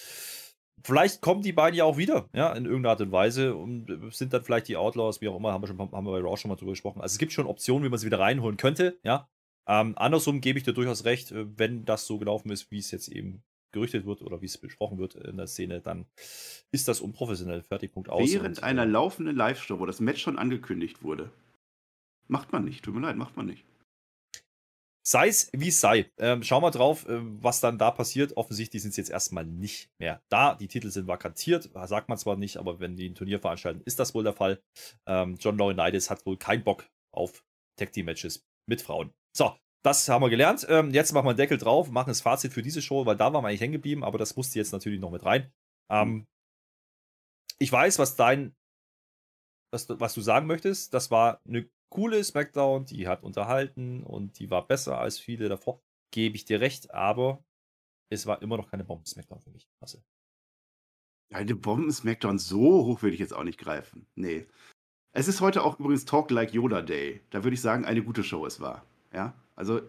Vielleicht kommen die beiden ja auch wieder, ja, in irgendeiner Art und Weise und sind dann vielleicht die Outlaws, wie auch immer, haben wir, schon, haben wir bei Raw schon mal drüber gesprochen. Also es gibt schon Optionen, wie man sie wieder reinholen könnte, ja. Ähm, andersrum gebe ich dir durchaus recht, äh, wenn das so gelaufen ist, wie es jetzt eben gerüchtet wird oder wie es besprochen wird in der Szene, dann ist das unprofessionell. Fertig, Punkt aus. Während und, einer äh, laufenden Live-Show, wo das Match schon angekündigt wurde. Macht man nicht, tut mir leid, macht man nicht. Sei es wie es sei. Ähm, schau mal drauf, äh, was dann da passiert. Offensichtlich sind es jetzt erstmal nicht mehr da. Die Titel sind vakantiert, sagt man zwar nicht, aber wenn die ein Turnier veranstalten, ist das wohl der Fall. Ähm, John Laurinaitis hat wohl keinen Bock auf Tag Team Matches mit Frauen. So, das haben wir gelernt. Ähm, jetzt machen wir einen Deckel drauf, machen das Fazit für diese Show, weil da waren wir eigentlich hängen geblieben, aber das musste jetzt natürlich noch mit rein. Ähm, ich weiß, was dein, was, was du sagen möchtest. Das war eine coole SmackDown, die hat unterhalten und die war besser als viele davor. Gebe ich dir recht, aber es war immer noch keine Bomben-Smackdown für mich. Marcel. Eine Bomben-Smackdown so hoch würde ich jetzt auch nicht greifen. Nee. Es ist heute auch übrigens Talk Like Yoda Day. Da würde ich sagen, eine gute Show es war. Ja, also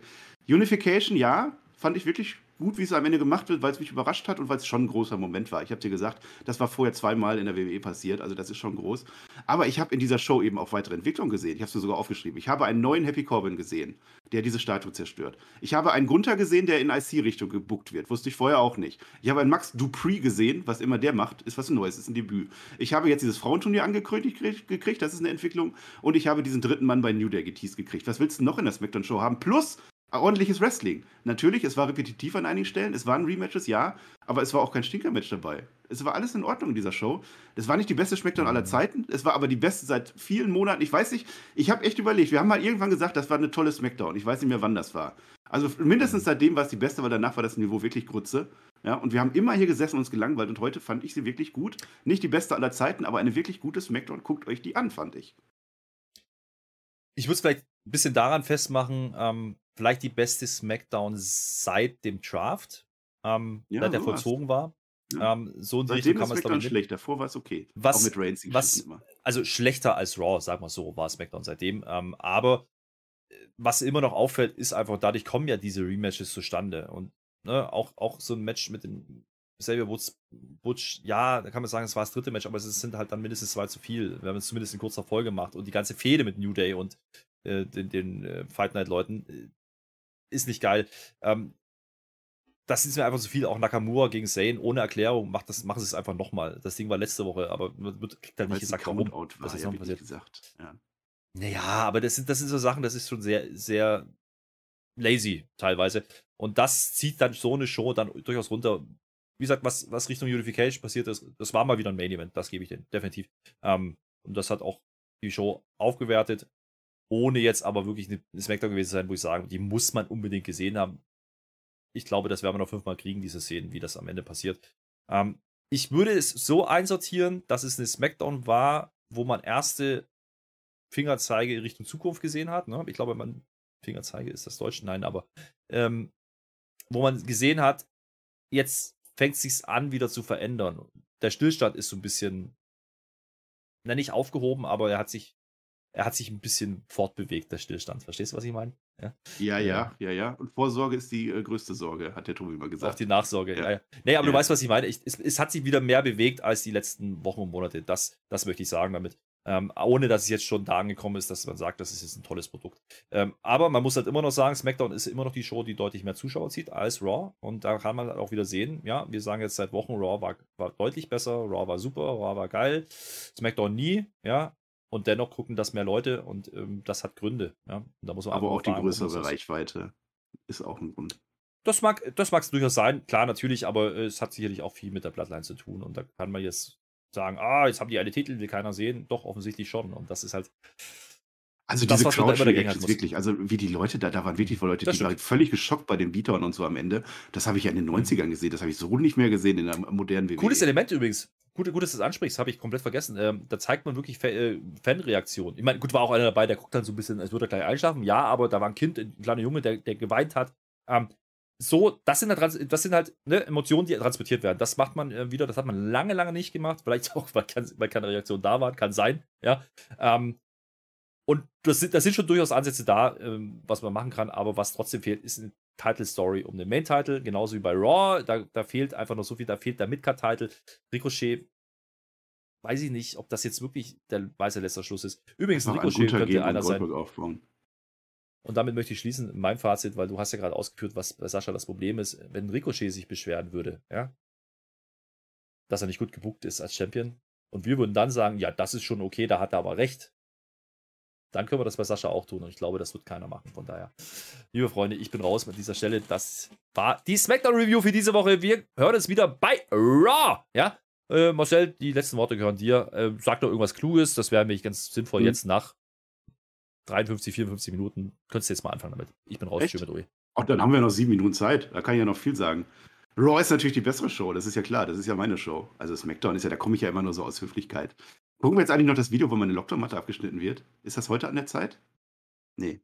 Unification, ja, fand ich wirklich gut, wie es am Ende gemacht wird, weil es mich überrascht hat und weil es schon ein großer Moment war. Ich habe dir gesagt, das war vorher zweimal in der WWE passiert, also das ist schon groß. Aber ich habe in dieser Show eben auch weitere Entwicklung gesehen. Ich habe es mir sogar aufgeschrieben. Ich habe einen neuen Happy Corbin gesehen, der diese Statue zerstört. Ich habe einen Gunther gesehen, der in IC-Richtung gebuckt wird. Wusste ich vorher auch nicht. Ich habe einen Max Dupree gesehen, was immer der macht, ist was Neues, ist ein Debüt. Ich habe jetzt dieses Frauenturnier angekündigt gekriegt, das ist eine Entwicklung. Und ich habe diesen dritten Mann bei New Day geteased gekriegt. Was willst du noch in der SmackDown-Show haben? Plus ordentliches Wrestling. Natürlich, es war repetitiv an einigen Stellen, es waren Rematches, ja, aber es war auch kein Stinker-Match dabei. Es war alles in Ordnung in dieser Show. Es war nicht die beste Smackdown aller mhm. Zeiten, es war aber die beste seit vielen Monaten. Ich weiß nicht, ich habe echt überlegt, wir haben mal irgendwann gesagt, das war eine tolle Smackdown. Ich weiß nicht mehr, wann das war. Also mindestens seitdem war es die beste, weil danach war das Niveau wirklich Grütze. Ja, und wir haben immer hier gesessen und uns gelangweilt und heute fand ich sie wirklich gut. Nicht die beste aller Zeiten, aber eine wirklich gute Smackdown. Guckt euch die an, fand ich. Ich würde es vielleicht ein bisschen daran festmachen, ähm, vielleicht die beste Smackdown seit dem Draft, ähm, ja, seit der vollzogen war. Ja. Ähm, so in Seitdem kann man es glaube ich schlecht. Davor war es okay. Was, Auch mit Reigns was. Also schlechter als Raw, sag mal so, war Smackdown seitdem. Ähm, aber äh, was immer noch auffällt, ist einfach, dadurch kommen ja diese Rematches zustande. Und ne, auch, auch so ein Match mit dem Xavier Woods, Butch, ja, da kann man sagen, es war das dritte Match, aber es sind halt dann mindestens zwei zu viel. Wir haben es zumindest in kurzer Folge gemacht. Und die ganze Fehde mit New Day und äh, den, den äh, Fight Night-Leuten, äh, ist nicht geil. Ähm, das ist mir einfach zu viel. Auch Nakamura gegen Zane ohne Erklärung macht das, machen sie es einfach nochmal. Das Ding war letzte Woche, aber man kriegt dann nicht gesagt, warum. Das ist passiert. Gesagt. Ja. Naja, aber das sind, das sind so Sachen, das ist schon sehr, sehr lazy teilweise. Und das zieht dann so eine Show dann durchaus runter. Wie gesagt, was, was Richtung Unification passiert ist, das war mal wieder ein Main Event, das gebe ich denen, definitiv. Ähm, und das hat auch die Show aufgewertet ohne jetzt aber wirklich eine Smackdown gewesen zu sein, wo ich sage, die muss man unbedingt gesehen haben. Ich glaube, das werden wir noch fünfmal kriegen, diese Szenen, wie das am Ende passiert. Ähm, ich würde es so einsortieren, dass es eine Smackdown war, wo man erste Fingerzeige in Richtung Zukunft gesehen hat. Ne? Ich glaube, man Fingerzeige ist das Deutsche, nein, aber ähm, wo man gesehen hat, jetzt fängt es sich an, wieder zu verändern. Der Stillstand ist so ein bisschen, na nicht aufgehoben, aber er hat sich er hat sich ein bisschen fortbewegt, der Stillstand. Verstehst du, was ich meine? Ja, ja, ja, ja. ja. Und Vorsorge ist die äh, größte Sorge, hat der Tobi immer gesagt. Auch die Nachsorge, ja. ja, ja. Nee, aber ja. du weißt, was ich meine. Ich, es, es, hat sich wieder mehr bewegt als die letzten Wochen und Monate. Das, das möchte ich sagen damit. Ähm, ohne dass es jetzt schon da angekommen ist, dass man sagt, das ist jetzt ein tolles Produkt. Ähm, aber man muss halt immer noch sagen, SmackDown ist immer noch die Show, die deutlich mehr Zuschauer zieht als Raw. Und da kann man halt auch wieder sehen, ja, wir sagen jetzt seit Wochen, Raw war, war deutlich besser, Raw war super, Raw war geil, SmackDown nie, ja und dennoch gucken das mehr Leute und ähm, das hat Gründe. Ja? da muss man Aber auch die fragen, größere Reichweite ist auch ein Grund. Das mag, das mag es durchaus sein, klar, natürlich, aber es hat sicherlich auch viel mit der Bloodline zu tun. Und da kann man jetzt sagen, ah, jetzt haben die alle Titel, will keiner sehen. Doch, offensichtlich schon. Und das ist halt. Also das, diese Crowd wirklich, also wie die Leute da, da waren wirklich Leute, das die waren völlig geschockt bei den Beatern und so am Ende. Das habe ich ja in den 90ern mhm. gesehen, das habe ich so nicht mehr gesehen in der modernen WWE. Cooles Element übrigens. Gut, gut, dass du das ansprichst, habe ich komplett vergessen. Ähm, da zeigt man wirklich äh, Fanreaktionen. Ich meine, gut, war auch einer dabei, der guckt dann so ein bisschen, als würde er gleich einschlafen. Ja, aber da war ein Kind, ein kleiner Junge, der, der geweint hat. Ähm, so, das sind halt, das sind halt ne, Emotionen, die transportiert werden. Das macht man äh, wieder, das hat man lange, lange nicht gemacht. Vielleicht auch, weil, weil keine Reaktion da war, kann sein. Ja. Ähm, und das sind, das sind schon durchaus Ansätze da, ähm, was man machen kann, aber was trotzdem fehlt, ist eine Title Story um den Main Title, genauso wie bei Raw. Da, da fehlt einfach noch so viel, da fehlt der Midcard Title. Ricochet, weiß ich nicht, ob das jetzt wirklich der weiße letzter Schluss ist. Übrigens, ein Ricochet ein könnte einer sein. Aufbauen. Und damit möchte ich schließen, mein Fazit, weil du hast ja gerade ausgeführt, was bei Sascha das Problem ist, wenn Ricochet sich beschweren würde, ja, dass er nicht gut gebuckt ist als Champion. Und wir würden dann sagen, ja, das ist schon okay, da hat er aber recht dann können wir das bei Sascha auch tun. Und ich glaube, das wird keiner machen. Von daher, liebe Freunde, ich bin raus mit dieser Stelle. Das war die Smackdown-Review für diese Woche. Wir hören uns wieder bei Raw. Ja, äh, Marcel, die letzten Worte gehören dir. Äh, sag doch irgendwas Kluges. Das wäre nämlich ganz sinnvoll mhm. jetzt nach 53, 54 Minuten. Könntest du jetzt mal anfangen damit. Ich bin raus. Echt? mit Ui. Ach, dann haben wir noch sieben Minuten Zeit. Da kann ich ja noch viel sagen. Raw ist natürlich die bessere Show, das ist ja klar, das ist ja meine Show. Also SmackDown ist ja, da komme ich ja immer nur so aus Höflichkeit. Gucken wir jetzt eigentlich noch das Video, wo meine Lockdown-Matte abgeschnitten wird? Ist das heute an der Zeit? Nee.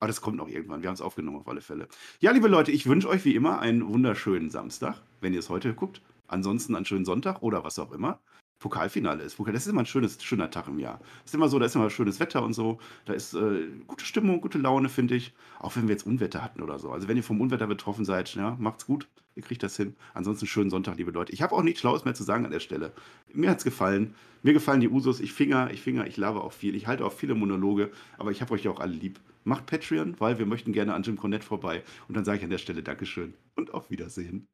Aber das kommt noch irgendwann. Wir haben es aufgenommen auf alle Fälle. Ja, liebe Leute, ich wünsche euch wie immer einen wunderschönen Samstag, wenn ihr es heute guckt. Ansonsten einen schönen Sonntag oder was auch immer. Pokalfinale ist. Das ist immer ein schönes, schöner Tag im Jahr. Ist immer so, da ist immer schönes Wetter und so. Da ist äh, gute Stimmung, gute Laune, finde ich. Auch wenn wir jetzt Unwetter hatten oder so. Also wenn ihr vom Unwetter betroffen seid, ja, macht's gut. Ihr kriegt das hin. Ansonsten schönen Sonntag, liebe Leute. Ich habe auch nichts Schlaues mehr zu sagen an der Stelle. Mir hat's gefallen. Mir gefallen die Usos. Ich finger, ich finger, ich laber auch viel. Ich halte auch viele Monologe. Aber ich habe euch ja auch alle lieb. Macht Patreon, weil wir möchten gerne an Jim Cornette vorbei. Und dann sage ich an der Stelle Dankeschön und auf Wiedersehen.